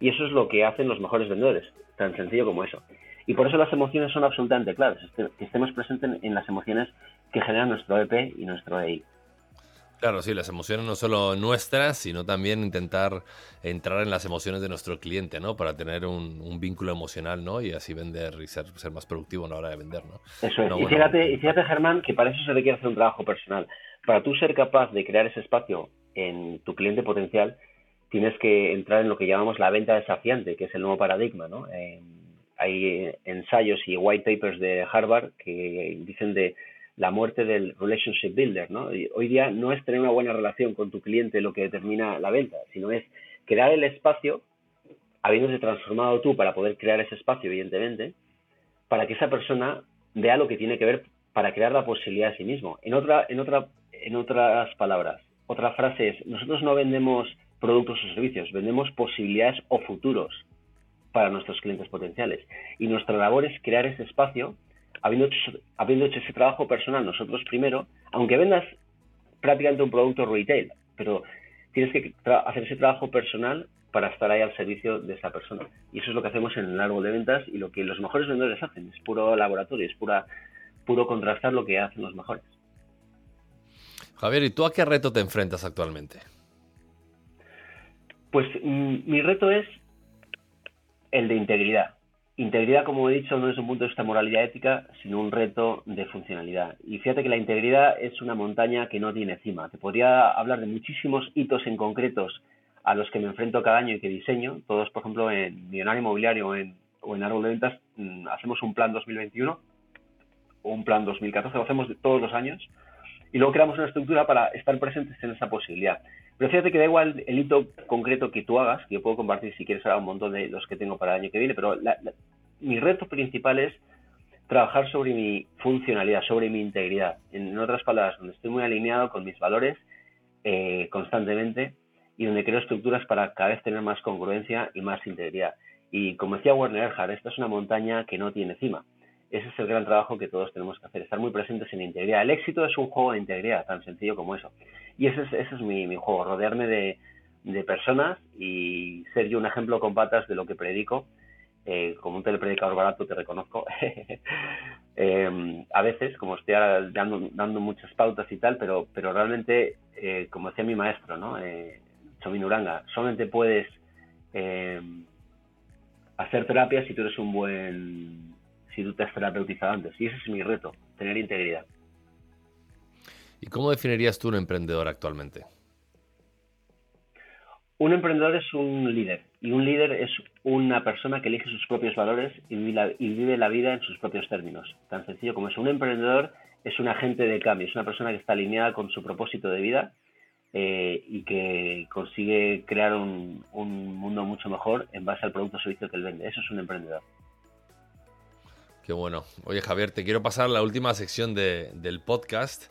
Y eso es lo que hacen los mejores vendedores, tan sencillo como eso. Y por eso las emociones son absolutamente claves, que estemos presentes en las emociones que generan nuestro EP y nuestro EI. Claro, sí, las emociones no solo nuestras, sino también intentar entrar en las emociones de nuestro cliente, ¿no? Para tener un, vínculo emocional, ¿no? Y así vender y ser, más productivo a la hora de vender, ¿no? Eso es. y, fíjate, y fíjate, Germán, que para eso se requiere hacer un trabajo personal. Para tú ser capaz de crear ese espacio en tu cliente potencial, tienes que entrar en lo que llamamos la venta desafiante, que es el nuevo paradigma, ¿no? Eh, hay ensayos y white papers de Harvard que dicen de la muerte del relationship builder, ¿no? hoy día no es tener una buena relación con tu cliente lo que determina la venta, sino es crear el espacio, habiéndose transformado tú para poder crear ese espacio, evidentemente, para que esa persona vea lo que tiene que ver para crear la posibilidad de sí mismo. En, otra, en, otra, en otras palabras, otra frase es, nosotros no vendemos productos o servicios, vendemos posibilidades o futuros para nuestros clientes potenciales. Y nuestra labor es crear ese espacio habiendo hecho, ese trabajo personal nosotros primero, aunque vendas prácticamente un producto retail, pero tienes que hacer ese trabajo personal para estar ahí al servicio de esa persona. Y eso es lo que hacemos en el árbol de ventas y lo que los mejores vendedores hacen. Es puro laboratorio, es pura, puro contrastar lo que hacen los mejores. Javier, ¿y tú a qué reto te enfrentas actualmente? Pues mm, mi reto es el de integridad. Integridad, como he dicho, no es un punto de vista moralidad ética, sino un reto de funcionalidad. Y fíjate que la integridad es una montaña que no tiene cima. Te podría hablar de muchísimos hitos en concretos a los que me enfrento cada año y que diseño. Todos, por ejemplo, en Millonario Inmobiliario o en, o en Árbol de Ventas mm, hacemos un plan 2021 o un plan 2014, lo hacemos todos los años. Y luego creamos una estructura para estar presentes en esa posibilidad. Pero fíjate que da igual el hito concreto que tú hagas, que yo puedo compartir si quieres ahora un montón de los que tengo para el año que viene, pero mi reto principal es trabajar sobre mi funcionalidad, sobre mi integridad. En, otras palabras, donde estoy muy alineado con mis valores eh, constantemente y donde creo estructuras para cada vez tener más congruencia y más integridad. Y como decía Werner Erhard, esta es una montaña que no tiene cima. Ese es el gran trabajo que todos tenemos que hacer, estar muy presentes en integridad. El éxito es un juego de integridad, tan sencillo como eso. Y ese es, ese es mi, mi juego, rodearme de, de, personas y ser yo un ejemplo con patas de lo que predico. Eh, como un telepredicador barato te reconozco. [laughs] eh, a veces, como estoy dando, dando, muchas pautas y tal, pero, pero realmente, eh, como decía mi maestro, ¿no? Eh, Chominuranga, solamente puedes eh, hacer terapia si tú eres un buen si tú te has terapeutizado antes. Y ese es mi reto, tener integridad. ¿Y cómo definirías tú un emprendedor actualmente? Un emprendedor es un líder y un líder es una persona que elige sus propios valores y vive, la, vida en sus propios términos. Tan sencillo como es. Un emprendedor es un agente de cambio, es una persona que está alineada con su propósito de vida eh, y que consigue crear un, un, mundo mucho mejor en base al producto o servicio que él vende. Eso es un emprendedor. Qué bueno. Oye, Javier, te quiero pasar la última sección del podcast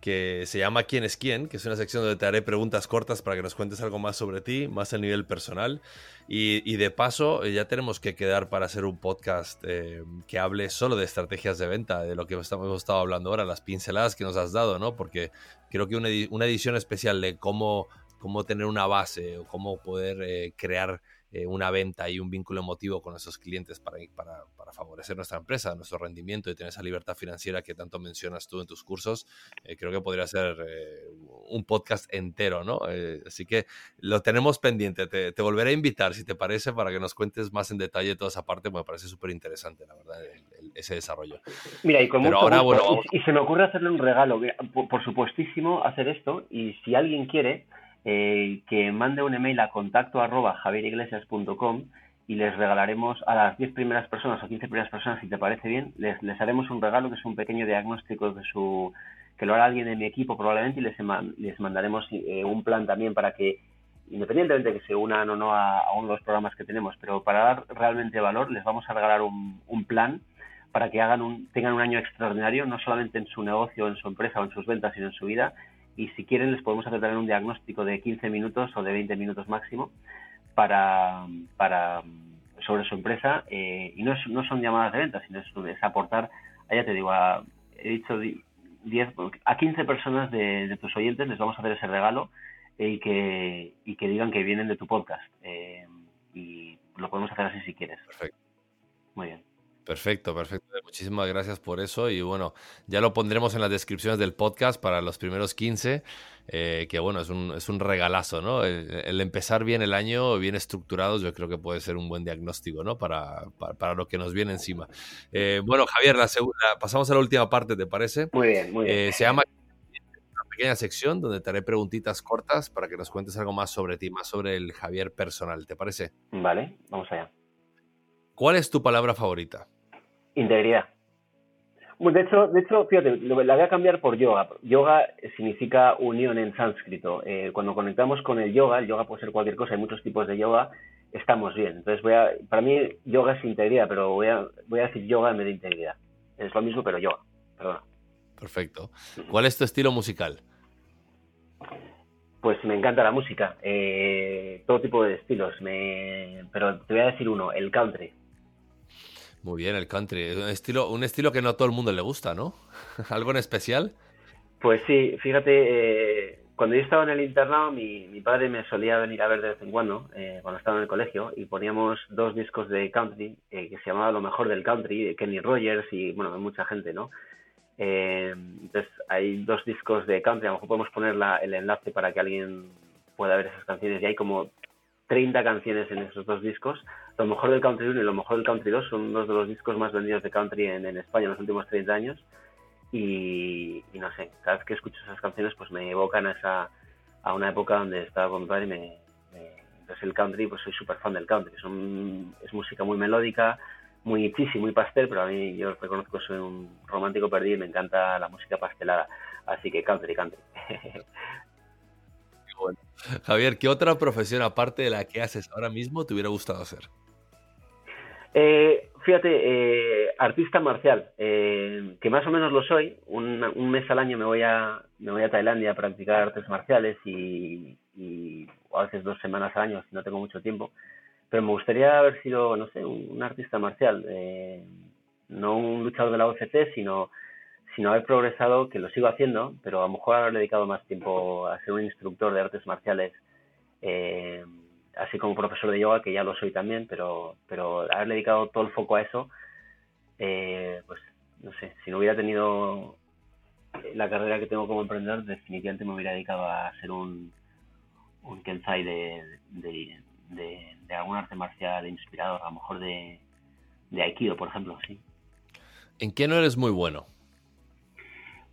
que se llama ¿Quién es quién? que es una sección donde te haré preguntas cortas para que nos cuentes algo más sobre ti, más a nivel personal. Y, de paso, eh, ya tenemos que quedar para hacer un podcast eh, que hable solo de estrategias de venta, de lo que hemos estado hablando ahora, las pinceladas que nos has dado, ¿no? Porque creo que una, edición especial de cómo, cómo tener una base o cómo poder eh, crear eh, una venta y un vínculo emotivo con esos clientes para, para, para, favorecer nuestra empresa, nuestro rendimiento y tener esa libertad financiera que tanto mencionas tú en tus cursos, eh, creo que podría ser eh, un podcast entero, ¿no? así que lo tenemos pendiente. Te, volveré a invitar, si te parece, para que nos cuentes más en detalle toda esa parte, me parece súper interesante, la verdad, ese desarrollo. Mira, y con ahora, bueno, y, se me ocurre hacerle un regalo, por supuestísimo, hacer esto, y si alguien quiere eh, que mande un email a contacto arroba javeriglesias.com y les regalaremos a las 10 primeras personas o 15 primeras personas, si te parece bien, les, haremos un regalo que es un pequeño diagnóstico de su que lo hará alguien de mi equipo probablemente y les, les mandaremos eh, un plan también para que, independientemente de que se unan o no a, uno de los programas que tenemos, pero para dar realmente valor, les vamos a regalar un, un plan para que hagan un, tengan un año extraordinario, no solamente en su negocio, en su empresa o en sus ventas, sino en su vida, y si quieren les podemos hacer un diagnóstico de 15 minutos o de 20 minutos máximo para, para sobre su empresa eh, y no, no son llamadas de venta, sino es, aportar, ya te digo, a, he dicho 10, a 15 personas de, tus oyentes les vamos a hacer ese regalo eh, y, que, y que digan que vienen de tu podcast. Eh, y lo podemos hacer así si quieres. Perfecto. Muy bien. Perfecto, perfecto. Muchísimas gracias por eso y bueno, ya lo pondremos en las descripciones del podcast para los primeros 15, eh, que bueno, es un, es un regalazo, ¿no? El, empezar bien el año, bien estructurados, yo creo que puede ser un buen diagnóstico, ¿no? Para, para, lo que nos viene encima. Eh, bueno, Javier, la, pasamos a la última parte, ¿te parece? Muy bien, muy bien. Eh, se llama una pequeña sección donde te haré preguntitas cortas para que nos cuentes algo más sobre ti, más sobre el Javier personal, ¿te parece? Vale, vamos allá. ¿Cuál es tu palabra favorita? Integridad. De hecho, de hecho, fíjate, la voy a cambiar por yoga. Yoga significa unión en sánscrito. Eh, cuando conectamos con el yoga, el yoga puede ser cualquier cosa, hay muchos tipos de yoga, estamos bien. Entonces, voy a, para mí, yoga es integridad, pero voy a, voy a decir yoga en vez de integridad. Es lo mismo, pero yoga. Perdona. Perfecto. ¿Cuál es tu estilo musical? Pues me encanta la música, eh, todo tipo de estilos, me... pero te voy a decir uno, el country. Muy bien, el country. Un estilo, que no a todo el mundo le gusta, ¿no? [laughs] ¿Algo en especial? Pues sí, fíjate, eh, cuando yo estaba en el internado, mi, padre me solía venir a ver de vez en cuando, eh, cuando estaba en el colegio, y poníamos dos discos de country eh, que se llamaba Lo mejor del country, de Kenny Rogers y, bueno, de mucha gente, ¿no? entonces, hay dos discos de country, a lo mejor podemos poner el enlace para que alguien pueda ver esas canciones, y hay como 30 canciones en esos dos discos. Lo mejor del Country 1 y lo mejor del Country 2 son dos de los discos más vendidos de country en, España en los últimos 30 años. Y, no sé, cada vez que escucho esas canciones pues me evocan a, esa, a una época donde estaba con mi padre y me, entonces el country, pues soy súper fan del country. Son, es música muy melódica, muy cheesy, muy pastel, pero a mí yo reconozco que soy un romántico perdido y me encanta la música pastelada. Así que country, country. [laughs] Javier, ¿qué otra profesión aparte de la que haces ahora mismo te hubiera gustado hacer? Eh, fíjate, eh, artista marcial, eh, que más o menos lo soy. Un, mes al año me voy a me voy a Tailandia a practicar artes marciales y, a veces dos semanas al año si no tengo mucho tiempo. Pero me gustaría haber sido, no sé, un, artista marcial, no un luchador de la UFC, sino sino haber progresado, que lo sigo haciendo, pero a lo mejor haber dedicado más tiempo a ser un instructor de artes marciales, eh, así como profesor de yoga, que ya lo soy también, pero, pero haber dedicado todo el foco a eso, eh, pues no sé, si no hubiera tenido la carrera que tengo como emprendedor, definitivamente me hubiera dedicado a ser un, un kensai de, de, de, algún arte marcial inspirador, a lo mejor de, de Aikido, por ejemplo, sí. ¿En qué no eres muy bueno?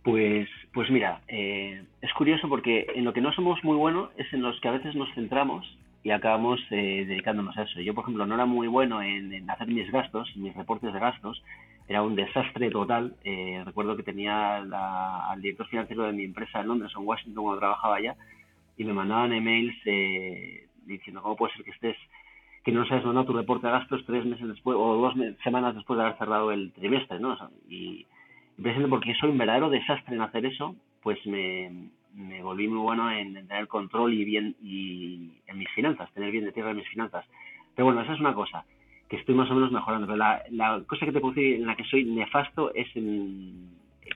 Pues, pues mira, eh, es curioso porque en lo que no somos muy buenos es en los que a veces nos centramos y acabamos eh, dedicándonos a eso. Yo, por ejemplo, no era muy bueno en, hacer mis gastos, mis reportes de gastos. Era un desastre total. Eh, recuerdo que tenía al director financiero de mi empresa en Londres, en Washington, cuando trabajaba allá, y me mandaban emails diciendo cómo puede ser que estés que no hayas mandado tu reporte de gastos tres meses después o dos semanas después de haber cerrado el trimestre, ¿no? y precisamente porque soy un verdadero desastre en hacer eso, pues me, volví muy bueno en, tener control y bien y en mis finanzas, tener bien de tierra en mis finanzas. Pero bueno, esa es una cosa que estoy más o menos mejorando. Pero la, cosa que te puedo decir en la que soy nefasto es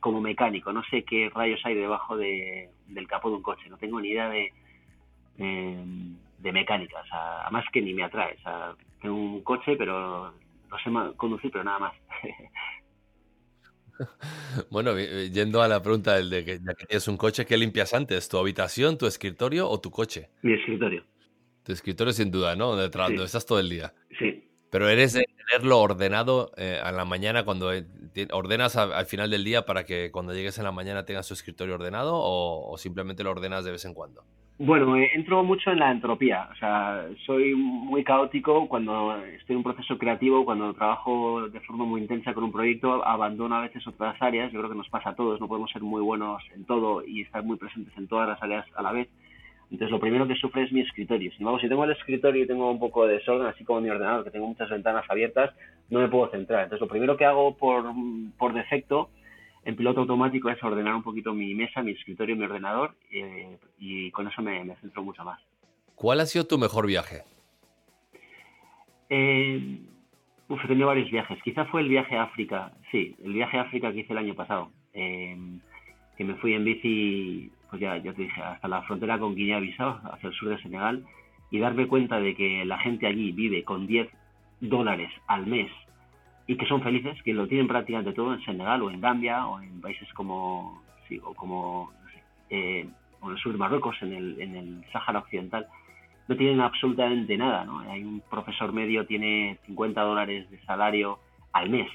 como mecánico. No sé qué rayos hay debajo de, del capó de un coche. No tengo ni idea de, de, mecánica. O sea, además que ni me atrae. Tengo un coche, pero no sé conducir, pero nada más. [laughs] Bueno, eh, yendo a la pregunta del de que ya que tienes un coche, ¿qué limpias antes? ¿Tu habitación, tu escritorio o tu coche? Mi escritorio. Tu escritorio sin duda, ¿no? Donde, estás todo el día. Sí. Pero eres de tenerlo ordenado eh, a la mañana cuando eh, ordenas al final del día para que cuando llegues en la mañana tengas tu escritorio ordenado o simplemente lo ordenas de vez en cuando? Bueno, eh, entro mucho en la entropía, o sea, soy muy caótico cuando estoy en un proceso creativo, cuando trabajo de forma muy intensa con un proyecto, abandono a veces otras áreas, yo creo que nos pasa a todos, no podemos ser muy buenos en todo y estar muy presentes en todas las áreas a la vez. Entonces, lo primero que sufre es mi escritorio. Si, si tengo el escritorio y tengo un poco de desorden, así como mi ordenador, que tengo muchas ventanas abiertas, no me puedo centrar. Entonces, lo primero que hago por, por defecto en piloto automático es ordenar un poquito mi mesa, mi escritorio, mi ordenador eh, y con eso me, centro mucho más. ¿Cuál ha sido tu mejor viaje? Eh, he tenido varios viajes. Quizá fue el viaje a África, sí, el viaje a África que hice el año pasado. Eh, que me fui en bici, pues ya, ya te dije, hasta la frontera con Guinea-Bissau, hacia el sur de Senegal, y darme cuenta de que la gente allí vive con 10 dólares al mes y que son felices, que lo tienen prácticamente todo en Senegal o en Gambia o en países como, sí, o como eh, o en el sur de Marruecos, en el, en el Sáhara Occidental, no tienen absolutamente nada. ¿no? Hay un profesor medio tiene 50 dólares de salario al mes.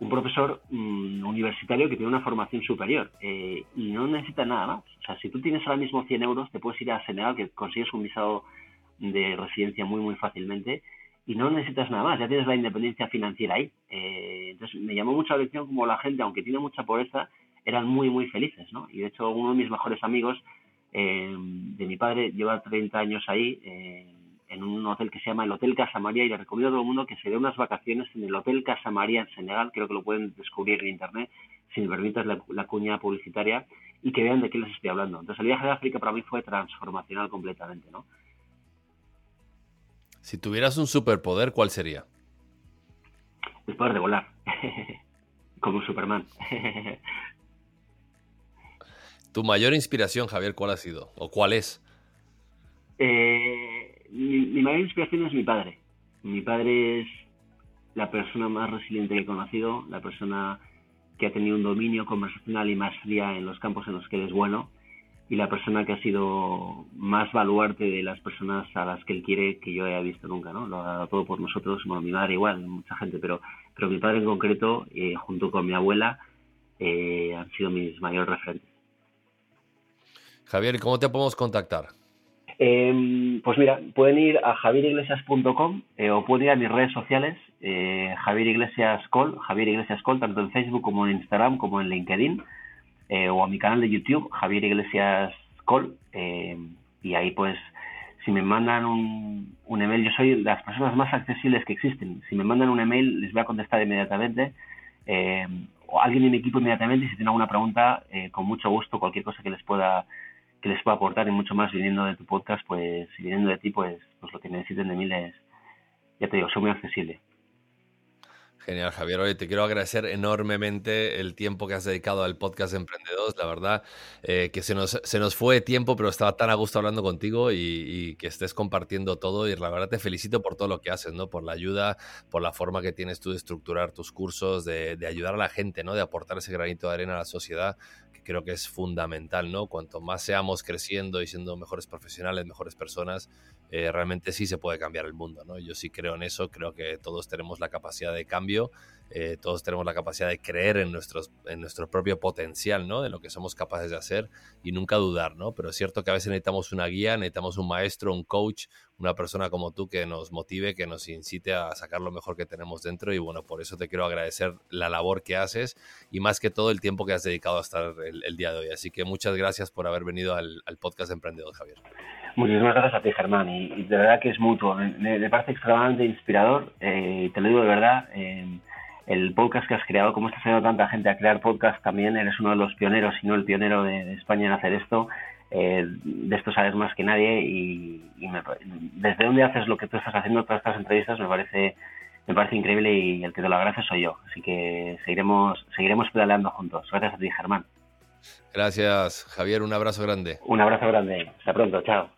Un profesor mm, universitario que tiene una formación superior eh, y no necesita nada más. O sea, si tú tienes ahora mismo 100 euros, te puedes ir a Senegal, que consigues un visado de residencia muy, muy fácilmente y no necesitas nada más, ya tienes la independencia financiera ahí. Eh, entonces me llamó mucho la atención como la gente, aunque tiene mucha pobreza, eran muy, muy felices, ¿no? Y de hecho uno de mis mejores amigos eh, de mi padre lleva 30 años ahí eh, en un hotel que se llama el Hotel Casa María y le recomiendo a todo el mundo que se dé unas vacaciones en el Hotel Casa María en Senegal, creo que lo pueden descubrir en internet, si me permites la, cuña publicitaria, y que vean de qué les estoy hablando. Entonces el viaje de África para mí fue transformacional completamente, ¿no? Si tuvieras un superpoder, ¿cuál sería? El poder de volar. [laughs] Como Superman. [laughs] ¿Tu mayor inspiración, Javier, cuál ha sido? ¿O cuál es? Eh, mi, mayor inspiración es mi padre. Mi padre es la persona más resiliente que he conocido, la persona que ha tenido un dominio conversacional y maestría en los campos en los que él es bueno y la persona que ha sido más baluarte de las personas a las que él quiere que yo haya visto nunca, ¿no? Lo ha dado todo por nosotros, bueno, mi madre igual, mucha gente, pero, pero mi padre en concreto, eh, junto con mi abuela, eh, han sido mis mayores referentes. Javier, ¿cómo te podemos contactar? Em, pues mira, pueden ir a javieriglesias.com eh, o pueden ir a mis redes sociales, Javier Iglesias Col, Javier Iglesias Col, tanto en Facebook como en Instagram como en LinkedIn. Eh, o a mi canal de YouTube, Javier Iglesias Col, eh, y ahí pues si me mandan un, un, email, yo soy de las personas más accesibles que existen, si me mandan un email les voy a contestar inmediatamente, eh, o alguien de mi equipo inmediatamente, y si tienen alguna pregunta, con mucho gusto, cualquier cosa que les pueda que les pueda aportar y mucho más viniendo de tu podcast, pues viniendo de ti, pues, pues lo que necesiten de mí les, ya te digo, soy muy accesible. Genial, Javier. Oye, te quiero agradecer enormemente el tiempo que has dedicado al podcast de Emprendedores. La verdad eh, que se nos, se nos fue tiempo, pero estaba tan a gusto hablando contigo y, que estés compartiendo todo. Y la verdad te felicito por todo lo que haces, ¿no? Por la ayuda, por la forma que tienes tú de estructurar tus cursos, de, de ayudar a la gente, ¿no? De aportar ese granito de arena a la sociedad, creo que es fundamental, ¿no? Cuanto más seamos creciendo y siendo mejores profesionales, mejores personas, eh, realmente sí se puede cambiar el mundo, ¿no? Yo sí creo en eso, creo que todos tenemos la capacidad de cambio, eh, todos tenemos la capacidad de creer en, nuestros, en nuestro propio potencial, ¿no? De lo que somos capaces de hacer y nunca dudar, ¿no? Pero es cierto que a veces necesitamos una guía, necesitamos un maestro, un coach, una persona como tú que nos motive, que nos incite a sacar lo mejor que tenemos dentro y bueno, por eso te quiero agradecer la labor que haces y más que todo el tiempo que has dedicado a estar el, día de hoy. Así que muchas gracias por haber venido al, al podcast de Emprendedor, Javier. Muchísimas gracias a ti, Germán, y, de verdad que es mutuo. Me, parece extremadamente inspirador, eh, te lo digo de verdad. Eh, el podcast que has creado, como está haciendo tanta gente a crear podcast, también eres uno de los pioneros, si no el pionero de, España en hacer esto. Eh, de esto sabes más que nadie y, desde donde haces lo que tú estás haciendo, todas estas entrevistas, me parece me parece increíble y el que te lo agradece soy yo. Así que seguiremos seguiremos pedaleando juntos. Gracias a ti, Germán. Gracias, Javier. Un abrazo grande. Un abrazo grande. Hasta pronto. Chao.